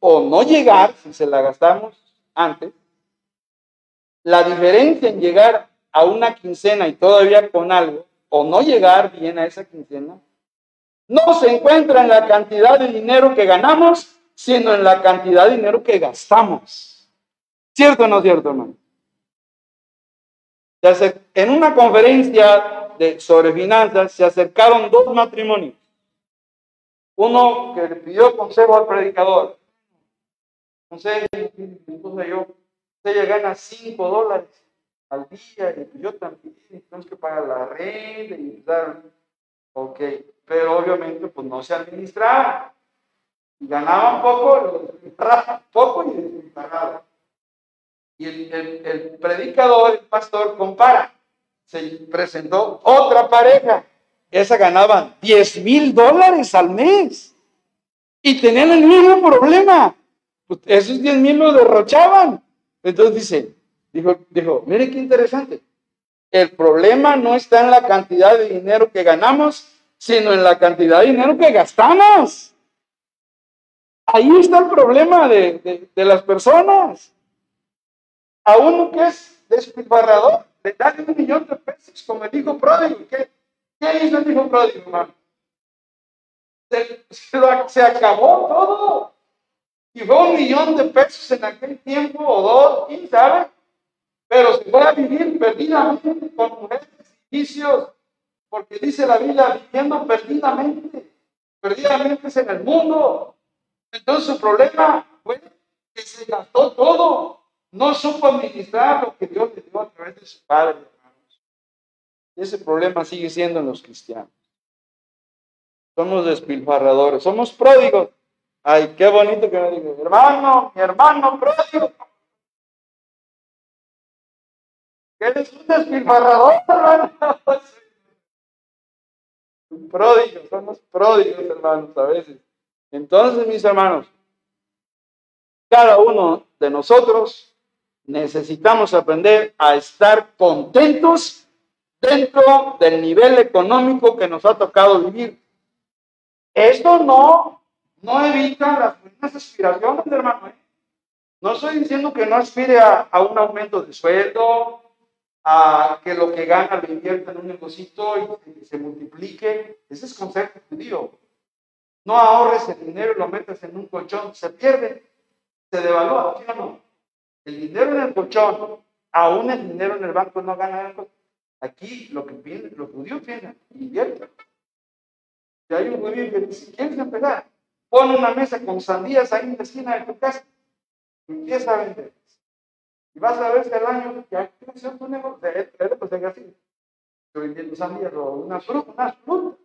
o no llegar, si se la gastamos antes, la diferencia en llegar a una quincena y todavía con algo, o no llegar bien a esa quincena, no se encuentra en la cantidad de dinero que ganamos, sino en la cantidad de dinero que gastamos. ¿Cierto o no cierto, hermano? En una conferencia de, sobre finanzas se acercaron dos matrimonios. Uno que le pidió consejo al predicador. Consejo, yo ella gana 5 dólares al día y yo también, tenemos que pagar la renta y ok, pero obviamente pues no se administraba. Ganaban poco, poco y Y el, el predicador, el pastor, compara. Se presentó otra pareja. Esa ganaba 10 mil dólares al mes. Y tenían el mismo problema. Pues esos 10 mil lo derrochaban. Entonces dice, dijo, dijo, mire qué interesante. El problema no está en la cantidad de dinero que ganamos, sino en la cantidad de dinero que gastamos. Ahí está el problema de, las personas. A uno que es despilfarrador, le dan un millón de pesos, como el hijo pródigo. ¿Qué, qué hizo el hijo pródigo, hermano? Se, se acabó todo. Y fue un millón de pesos en aquel tiempo, o dos, quién sabe. Pero se fue a vivir perdidamente con mujeres y vicios, porque dice la Biblia, viviendo perdidamente. Perdidamente es en el mundo. Entonces su problema fue que se gastó todo. No supo administrar lo que Dios le dio a través su padre, hermanos. Ese problema sigue siendo en los cristianos. Somos despilfarradores, somos pródigos. Ay, qué bonito que me diga, hermano, mi hermano pródigo. Eres un despilfarrador, hermano. Un pródigo, somos pródigos, hermanos, a veces. Entonces, mis hermanos, cada uno de nosotros necesitamos aprender a estar contentos dentro del nivel económico que nos ha tocado vivir. Esto no no evita las buenas aspiraciones, hermano. ¿eh? No estoy diciendo que no aspire a, un aumento de sueldo, a que lo que gana lo invierta en un negocio y se multiplique. Ese es concepto judío. No ahorres el dinero y lo metes en un colchón, se pierde, se devalúa, ¿sí? El dinero en el colchón, aún el dinero en el banco no gana algo. Aquí lo que piden, los judíos piden, invierte. Si hay un judío que dice, ¿quieres empezar? Pon una mesa con sandías ahí en la esquina de tu casa empieza a vender. Y vas a ver si al año ya creció tu negocio. Él, pues así. Estoy vendiendo sandías o una fruta, una fruta.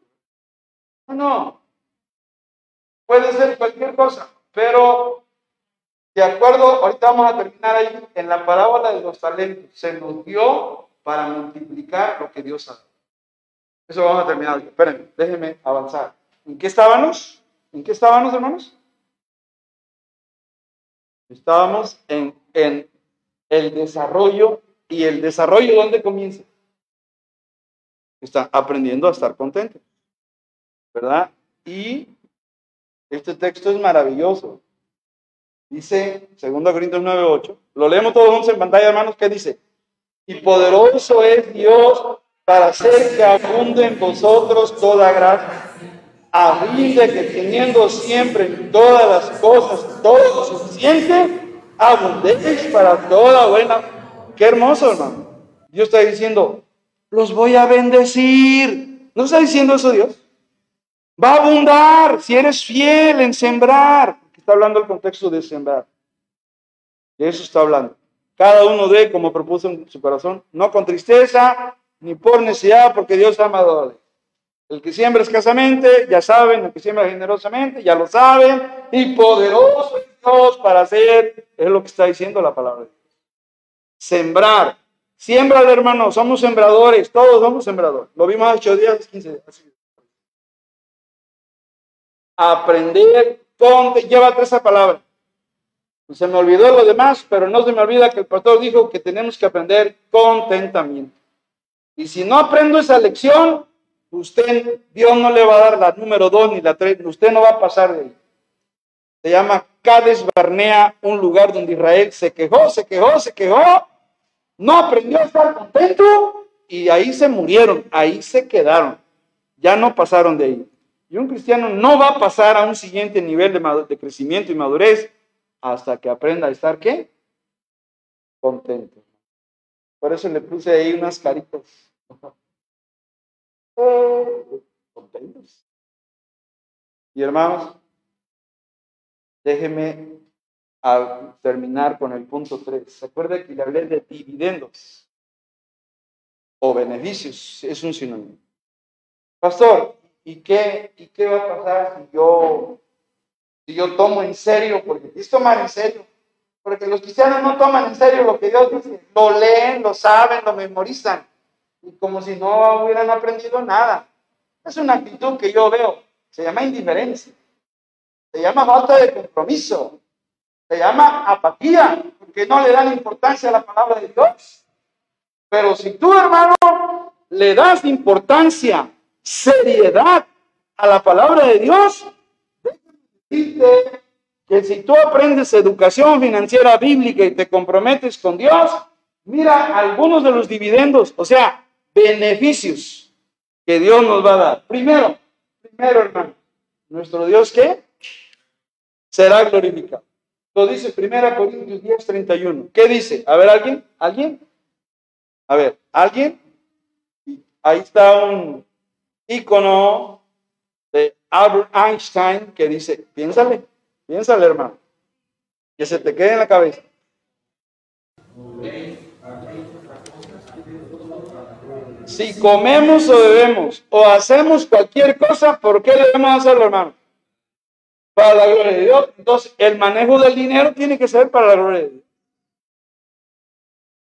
No, no. Puede ser cualquier cosa, pero de acuerdo, ahorita vamos a terminar ahí en la parábola de los talentos. Se nos dio para multiplicar lo que Dios dado. Eso vamos a terminar. Espérenme, déjenme avanzar. ¿En qué estábamos? ¿En qué estábamos, hermanos? Estábamos en, en el desarrollo. ¿Y el desarrollo dónde comienza? Está aprendiendo a estar contento. ¿Verdad? Y este texto es maravilloso. Dice 2 Corintios 9:8. Lo leemos todos juntos en pantalla, hermanos. ¿Qué dice? Y poderoso es Dios para hacer que abunde en vosotros toda gracia a fin de que teniendo siempre en todas las cosas todo suficiente, abundéis para toda buena. Qué hermoso, hermano. Dios está diciendo, los voy a bendecir. ¿No está diciendo eso Dios? Va a abundar si eres fiel en sembrar. Está hablando el contexto de sembrar. De eso está hablando. Cada uno de, como propuso en su corazón, no con tristeza ni por necesidad, porque Dios ha amado El que siembra escasamente, ya saben, el que siembra generosamente, ya lo saben, y poderoso es Dios para hacer, es lo que está diciendo la palabra de Dios. Sembrar. Siembra, hermano, somos sembradores, todos somos sembradores. Lo vimos hace 8 días, 15 días. Aprender, ponte, llévate esa palabra. Se me olvidó lo demás, pero no se me olvida que el pastor dijo que tenemos que aprender contentamiento. Y si no aprendo esa lección, usted, Dios no le va a dar la número dos ni la tres, usted no va a pasar de ahí. Se llama Cades Barnea, un lugar donde Israel se quejó, se quejó, se quejó, no aprendió a estar contento y ahí se murieron, ahí se quedaron, ya no pasaron de ahí. Y un cristiano no va a pasar a un siguiente nivel de, crecimiento y madurez hasta que aprenda a estar qué? Contento. Por eso le puse ahí unas caritas. Contentos. Y hermanos, déjeme al terminar con el punto 3. ¿Se acuerda que le hablé de dividendos o beneficios? Es un sinónimo. Pastor, ¿y qué, ¿y qué va a pasar si yo si yo tomo en serio, porque es tomar en serio, porque los cristianos no toman en serio lo que Dios dice, lo leen, lo saben, lo memorizan, y como si no hubieran aprendido nada. Es una actitud que yo veo, se llama indiferencia, se llama falta de compromiso, se llama apatía, porque no le dan importancia a la palabra de Dios. Pero si tú, hermano, le das importancia, seriedad a la palabra de Dios, que si tú aprendes educación financiera bíblica y te comprometes con Dios, mira algunos de los dividendos, o sea, beneficios que Dios nos va a dar. Primero, primero, hermano, nuestro Dios qué? Será glorificado. Lo dice 1 Corintios 10, 31. ¿Qué dice? A ver, ¿alguien? ¿Alguien? A ver, ¿alguien? Ahí está un icono de Albert Einstein que dice, piénsale, piénsale hermano, que se te quede en la cabeza. Si comemos o bebemos o hacemos cualquier cosa, ¿por qué debemos hacerlo, hermano? Para la gloria de Dios. Entonces, el manejo del dinero tiene que ser para la gloria de Dios.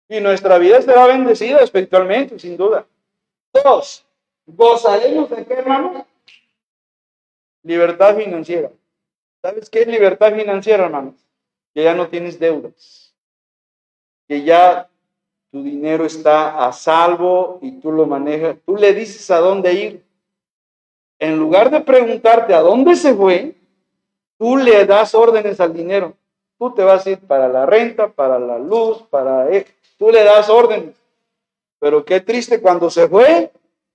Y nuestra vida será bendecida espiritualmente, sin duda. Dos, gozaremos de qué, hermano? Libertad financiera. ¿Sabes qué es libertad financiera, hermanos? Que ya no tienes deudas. Que ya tu dinero está a salvo y tú lo manejas. Tú le dices a dónde ir. En lugar de preguntarte a dónde se fue, tú le das órdenes al dinero. Tú te vas a ir para la renta, para la luz, para... E, tú le das órdenes. Pero qué triste cuando se fue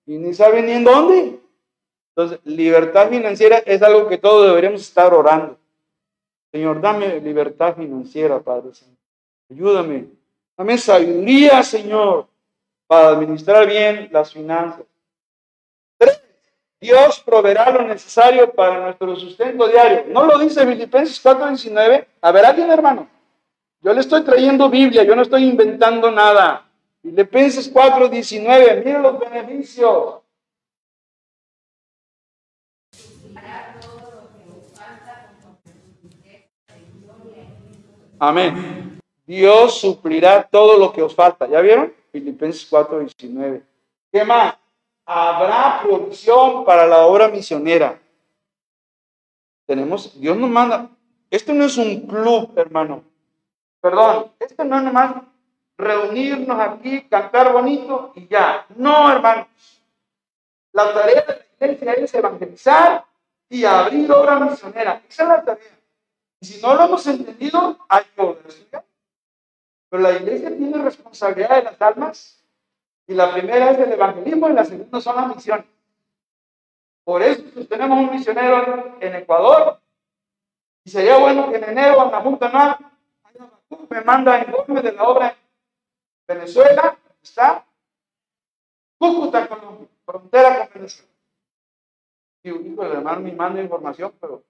y ni sabe ni en dónde. Entonces, libertad financiera es algo que todos deberíamos estar orando. Señor, dame libertad financiera, Padre Señor. Ayúdame. Dame sabiduría, Señor, para administrar bien las finanzas. Tres, Dios proveerá lo necesario para nuestro sustento diario. ¿No lo dice Filipenses 4:19? A ver, alguien, hermano. Yo le estoy trayendo Biblia, yo no estoy inventando nada. Filipenses 4:19, mire los beneficios. Amén. Dios suplirá todo lo que os falta. ¿Ya vieron? Filipenses 4, 19. ¿Qué más? Habrá provisión para la obra misionera. Tenemos, Dios nos manda. Esto no es un club, hermano. Perdón, esto no es nomás reunirnos aquí, cantar bonito y ya. No, hermanos. La tarea de la iglesia es evangelizar y abrir obra misionera. Esa es la tarea. Y si no lo hemos entendido, hay que estudiar. Pero la iglesia tiene responsabilidad de las almas. Y la primera es el evangelismo y la segunda son las misiones. Por eso tenemos un misionero en Ecuador. Y sería bueno que en enero, en la Junta Anual, me manda informe de la obra Venezuela. Está Cúcuta, Colombia, frontera con Venezuela. Digo, hijo, el hermano me manda información, pero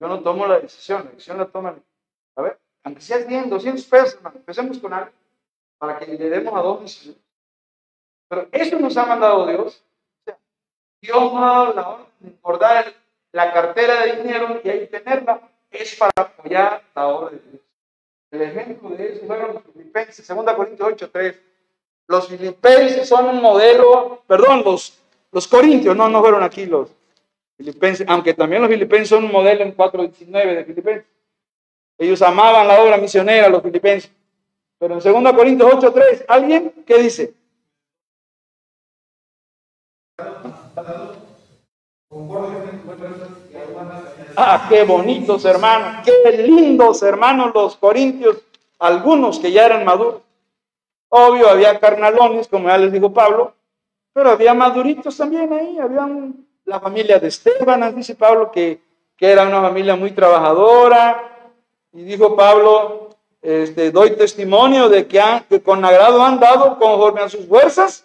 yo no tomo la decisión, la decisión la toma. A ver, aunque sea 100, 200 pesos, hermano, empecemos con algo para que le demos a dos misiones. Pero eso nos ha mandado Dios. Dios nos ha dado la orden de engordar la cartera de dinero y ahí tenerla. Es para apoyar la obra de Dios. El ejemplo de eso fueron los filipenses, 2 Corintios 8, 3. Los filipenses son un modelo, perdón, los, los corintios, no, no fueron aquí los filipenses, aunque también los filipenses son un modelo en 4.19 de filipenses. Ellos amaban la obra misionera, los filipenses. Pero en 2 Corintios 8:3, ¿alguien qué dice? Ah, qué bonitos hermanos, qué lindos hermanos los corintios, algunos que ya eran maduros. Obvio, había carnalones, como ya les dijo Pablo, pero había maduritos también ahí, había la familia de Esteban, dice Pablo, que, que era una familia muy trabajadora. Y dijo Pablo, este, doy testimonio de que, han, que con agrado han dado conforme a sus fuerzas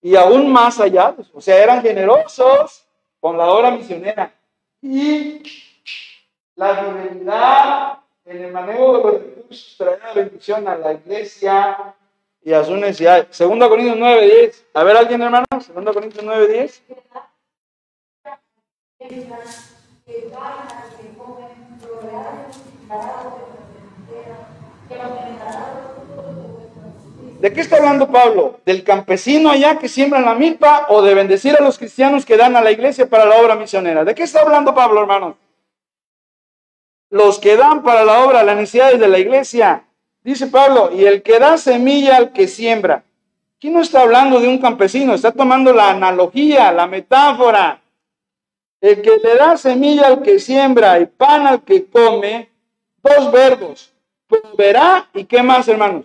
y aún más allá, o sea, eran generosos con la obra misionera. Y la fidelidad en el manejo de los recursos traerá bendición a la iglesia y a su necesidad. Segundo Corintios 9, 10. A ver, alguien, hermano. Segundo Corintios 9, 10. ¿De qué está hablando Pablo? ¿Del campesino allá que siembra la milpa o de bendecir a los cristianos que dan a la iglesia para la obra misionera? ¿De qué está hablando Pablo, hermanos? Los que dan para la obra, las necesidades de la iglesia. Dice Pablo, y el que da semilla al que siembra. Aquí no está hablando de un campesino, está tomando la analogía, la metáfora. El que le da semilla al que siembra y pan al que come, dos verbos, proveerá y qué más, hermanos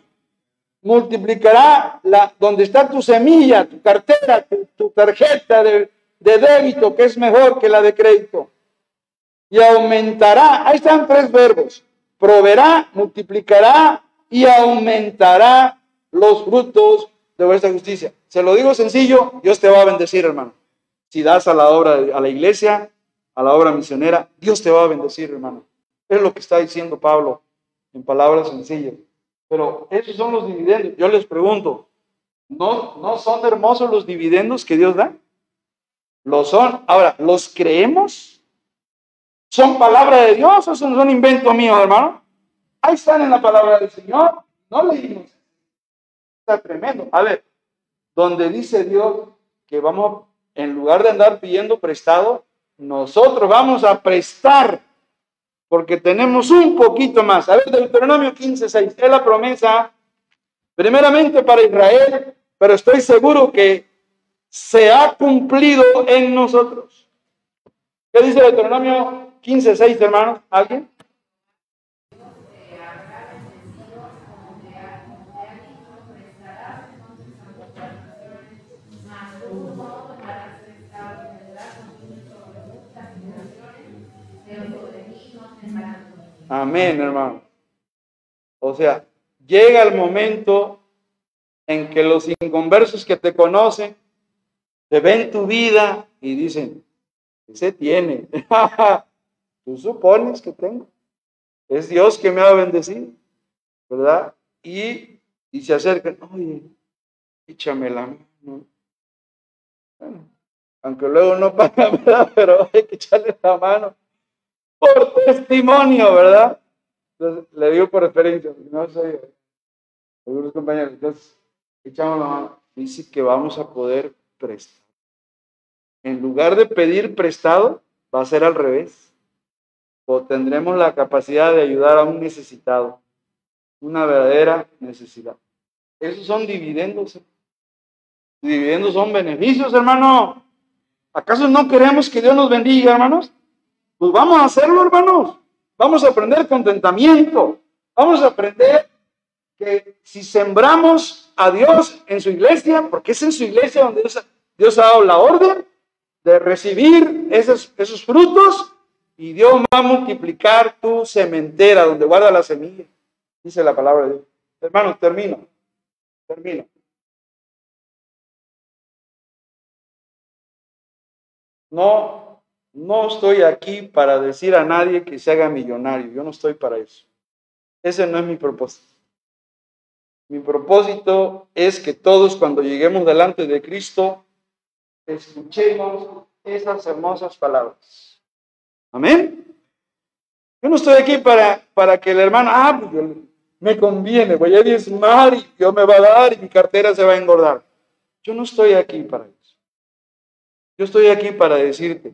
multiplicará la, donde está tu semilla, tu cartera, tu, tarjeta de, de, débito, que es mejor que la de crédito. Y aumentará, ahí están tres verbos, proveerá, multiplicará y aumentará los frutos de vuestra justicia. Se lo digo sencillo, Dios te va a bendecir, hermano. Si das a la obra, a la iglesia, a la obra misionera, Dios te va a bendecir, hermano. Es lo que está diciendo Pablo en palabras sencillas. Pero esos son los dividendos. Yo les pregunto, ¿no, ¿no son hermosos los dividendos que Dios da? Lo son. Ahora, ¿los creemos? ¿Son palabra de Dios o son invento mío, hermano? Ahí están en la palabra del Señor. No leímos. Está tremendo. A ver, donde dice Dios que vamos, en lugar de andar pidiendo prestado, nosotros vamos a prestar porque tenemos un poquito más. A ver, Deuteronomio 15, 6, es la promesa primeramente para Israel, pero estoy seguro que se ha cumplido en nosotros. ¿Qué dice Deuteronomio 15, 6, hermanos? ¿Alguien? Amén, hermano. O sea, llega el momento en que los inconversos que te conocen te ven tu vida y dicen, ese tiene. Tú supones que tengo. Es Dios que me ha bendecido, ¿verdad? Y, y se acercan, oye, échame la mano. Bueno, aunque luego no paga, ¿verdad? Pero hay que echarle la mano por testimonio, ¿verdad? Entonces, le digo por experiencia, no sé, algunos compañeros, entonces, echamos la mano, dice que vamos a poder prestar. En lugar de pedir prestado, va a ser al revés. O tendremos la capacidad de ayudar a un necesitado, una verdadera necesidad. Esos son dividendos. Dividendos son beneficios, hermano. ¿Acaso no queremos que Dios nos bendiga, hermanos? Pues vamos a hacerlo, hermanos. Vamos a aprender contentamiento. Vamos a aprender que si sembramos a Dios en su iglesia, porque es en su iglesia donde Dios, ha dado la orden de recibir esos, frutos, y Dios va a multiplicar tu cementera donde guarda la semilla. Dice la palabra de Dios. Hermanos, termino. Termino. No No estoy aquí para decir a nadie que se haga millonario. Yo no estoy para eso. Ese no es mi propósito. Mi propósito es que todos cuando lleguemos delante de Cristo escuchemos esas hermosas palabras. Amén. Yo no estoy aquí para, para que el hermano, ah, pues me conviene, voy a diezmar y Dios me va a dar y mi cartera se va a engordar. Yo no estoy aquí para eso. Yo estoy aquí para decirte,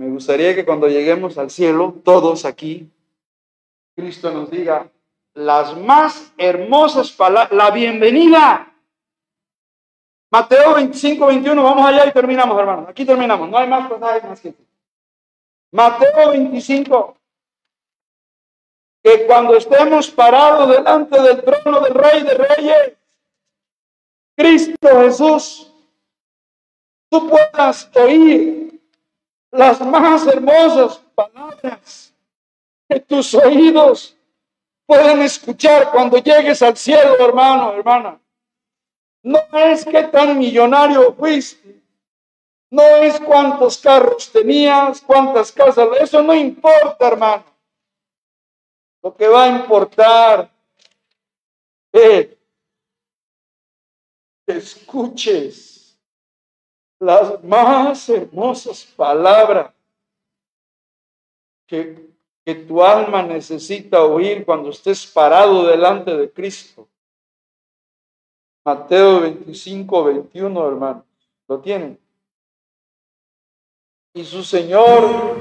me gustaría que cuando lleguemos al cielo, todos aquí, Cristo nos diga las más hermosas palabras, la bienvenida. Mateo 25, 21, vamos allá y terminamos, hermanos. Aquí terminamos, no hay más pasajes más que Mateo 25, que cuando estemos parados delante del trono del Rey de Reyes, Cristo Jesús, tú puedas oír las más hermosas palabras que tus oídos pueden escuchar cuando llegues al cielo, hermano, hermana. No es que tan millonario fuiste, no es cuántos carros tenías, cuántas casas, eso no importa, hermano. Lo que va a importar es escuches las más hermosas palabras que, tu alma necesita oír cuando estés parado delante de Cristo. Mateo 25, 21, hermano. ¿Lo tienen? Y su Señor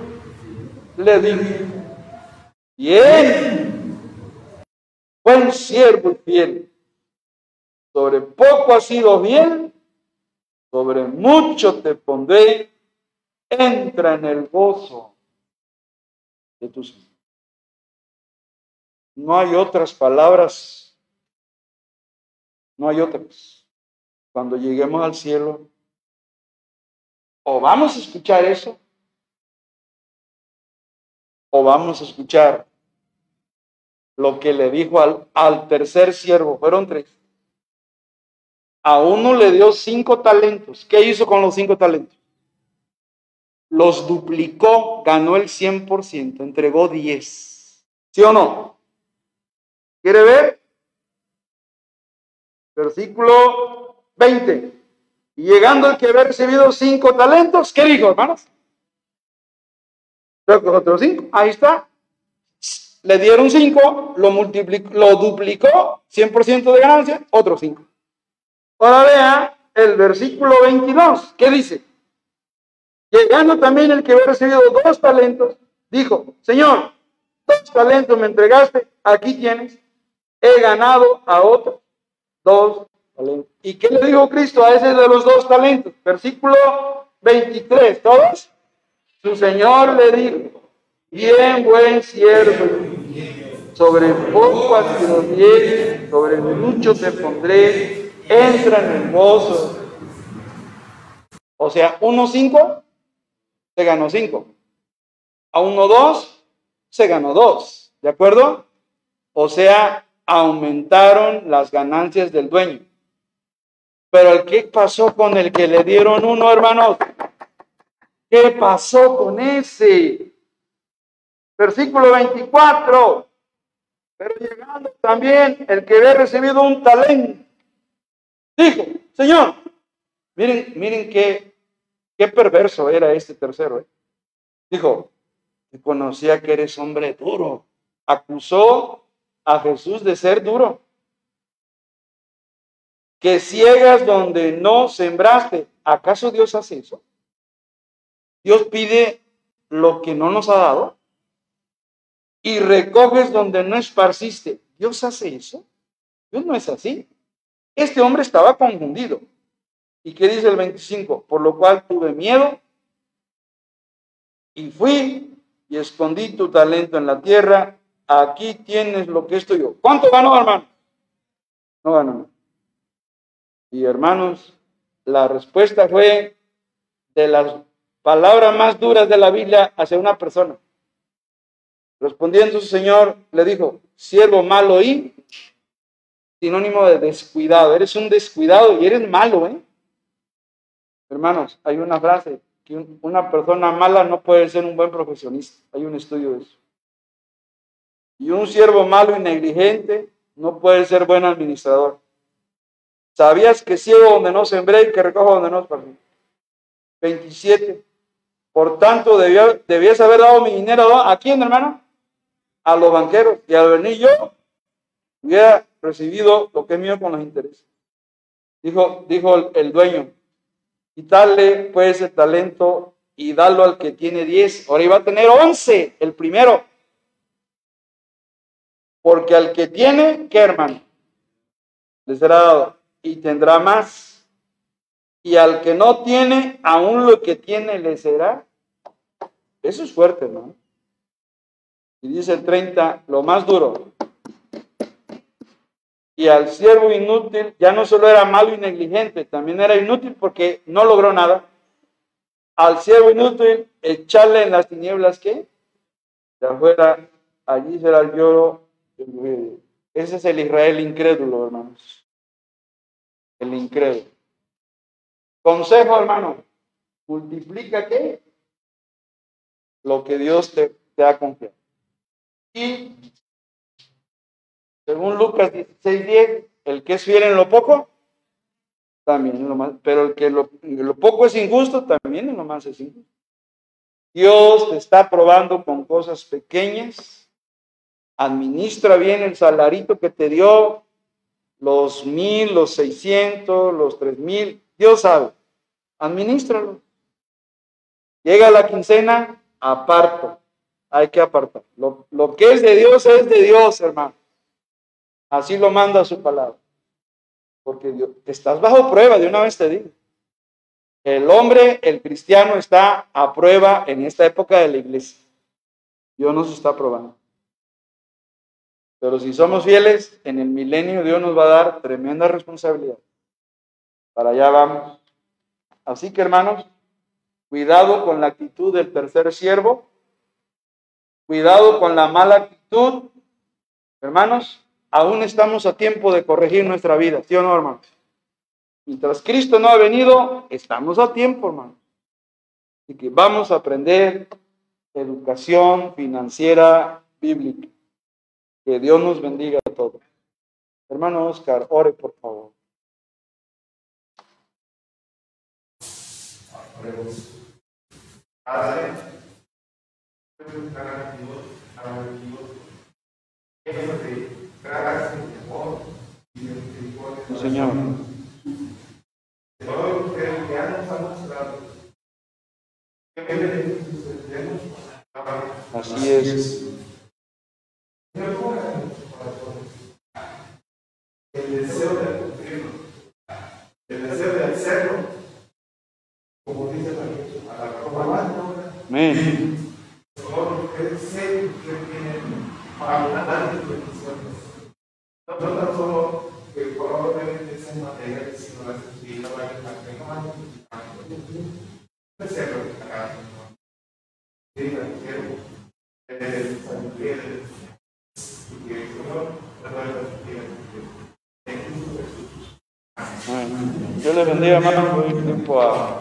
le dijo, Bien, buen siervo y fiel. Sobre poco has sido bien, sobre mucho te pondré. Entra en el gozo de tus No hay otras palabras, no hay otras. Cuando lleguemos al cielo, o vamos a escuchar eso, o vamos a escuchar lo que le dijo al, al tercer siervo, fueron tres. A uno le dio cinco talentos. ¿Qué hizo con los cinco talentos? Los duplicó, ganó el 100%, entregó 10. ¿Sí o no? ¿Quiere ver? Versículo 20. Y llegando el que había recibido cinco talentos, ¿qué dijo, hermanos? Otros cinco. Ahí está le dieron 5, lo, multiplicó, lo duplicó, 100% de ganancia, otro 5. Ahora vea el versículo 22, ¿qué dice? Llegando también el que había recibido dos talentos, dijo, Señor, dos talentos me entregaste, aquí tienes, he ganado a otro dos talentos. ¿Y qué le dijo Cristo a ese de los dos talentos? Versículo 23, ¿todos? Su Señor le dijo, bien buen siervo sobre poco has sido sobre mucho te pondré, entra en gozo. O sea, uno cinco, se ganó cinco. A uno dos, se ganó dos. ¿De acuerdo? O sea, aumentaron las ganancias del dueño. Pero ¿qué pasó con el que le dieron uno, hermanos? ¿Qué pasó con ese? Versículo 24. Pero llegando también el que había recibido un talento, dijo, Señor, miren, miren qué, qué perverso era este tercero. ¿eh? Dijo, te conocía que eres hombre duro. Acusó a Jesús de ser duro. Que ciegas donde no sembraste. ¿Acaso Dios hace eso? Dios pide lo que no nos ha dado y recoges donde no esparciste. ¿Dios hace eso? Dios no es así. Este hombre estaba confundido. ¿Y qué dice el 25? Por lo cual tuve miedo y fui y escondí tu talento en la tierra. Aquí tienes lo que estoy yo. ¿Cuánto ganó, hermano? No ganó. Y hermanos, la respuesta fue de las palabras más duras de la Biblia hacia una persona. Respondiendo su señor, le dijo, siervo malo y sinónimo de descuidado. Eres un descuidado y eres malo, ¿eh? Hermanos, hay una frase que una persona mala no puede ser un buen profesionista. Hay un estudio de eso. Y un siervo malo y negligente no puede ser buen administrador. ¿Sabías que ciego donde no sembré y que recojo donde no esparcí? 27. Por tanto, debías haber dado mi dinero a quién, hermano? A los banqueros. Y al venir yo, recibido lo que es mío con los intereses. Dijo, dijo el, dueño, quitarle pues el talento y darlo al que tiene 10. Ahora iba a tener 11, el primero. Porque al que tiene, ¿qué hermano? Le será dado y tendrá más. Y al que no tiene, aún lo que tiene le será. Eso es fuerte, ¿no? Y dice el 30, lo más duro. Y al siervo inútil ya no solo era malo y negligente, también era inútil porque no logró nada. Al siervo inútil echarle en las tinieblas que de afuera, allí será el lloro. Ese es el Israel incrédulo, hermanos. El incrédulo. Consejo, hermano, multiplica qué? Lo que Dios te, te ha confiado. Y según Lucas 16:10, el que es fiel en lo poco, también en lo más, pero el que lo, lo poco es injusto, también en lo más es injusto. Dios te está probando con cosas pequeñas. Administra bien el salarito que te dio, los mil, los seiscientos, los tres mil. Dios sabe. Administralo. Llega la quincena, aparto. Hay que apartar. Lo, lo que es de Dios es de Dios, hermano. Así lo manda su palabra. Porque Dios, estás bajo prueba, de una vez te digo. El hombre, el cristiano, está a prueba en esta época de la iglesia. Dios nos está probando. Pero si somos fieles, en el milenio Dios nos va a dar tremenda responsabilidad. Para allá vamos. Así que hermanos, cuidado con la actitud del tercer siervo. Cuidado con la mala actitud. Hermanos, aún estamos a tiempo de corregir nuestra vida, ¿sí o no, hermano? Mientras Cristo no ha venido, estamos a tiempo, hermano. Así que vamos a aprender educación financiera bíblica. Que Dios nos bendiga a todos. Hermano Oscar, ore por favor. Padre, gracia. Señor. Así es. El deseo de cumplirlo, el deseo de hacerlo, como dice la, a la Roma. Amén. Todo lo que sé que tiene abundantes bendiciones. No tan solo que probablemente es en materia, sino la sensibilidad para que la No sé lo que acá. Diga, quiero el sabiduría de y que el Señor nos da la sabiduría en Cristo Jesús. Dios le bendiga, hermano, por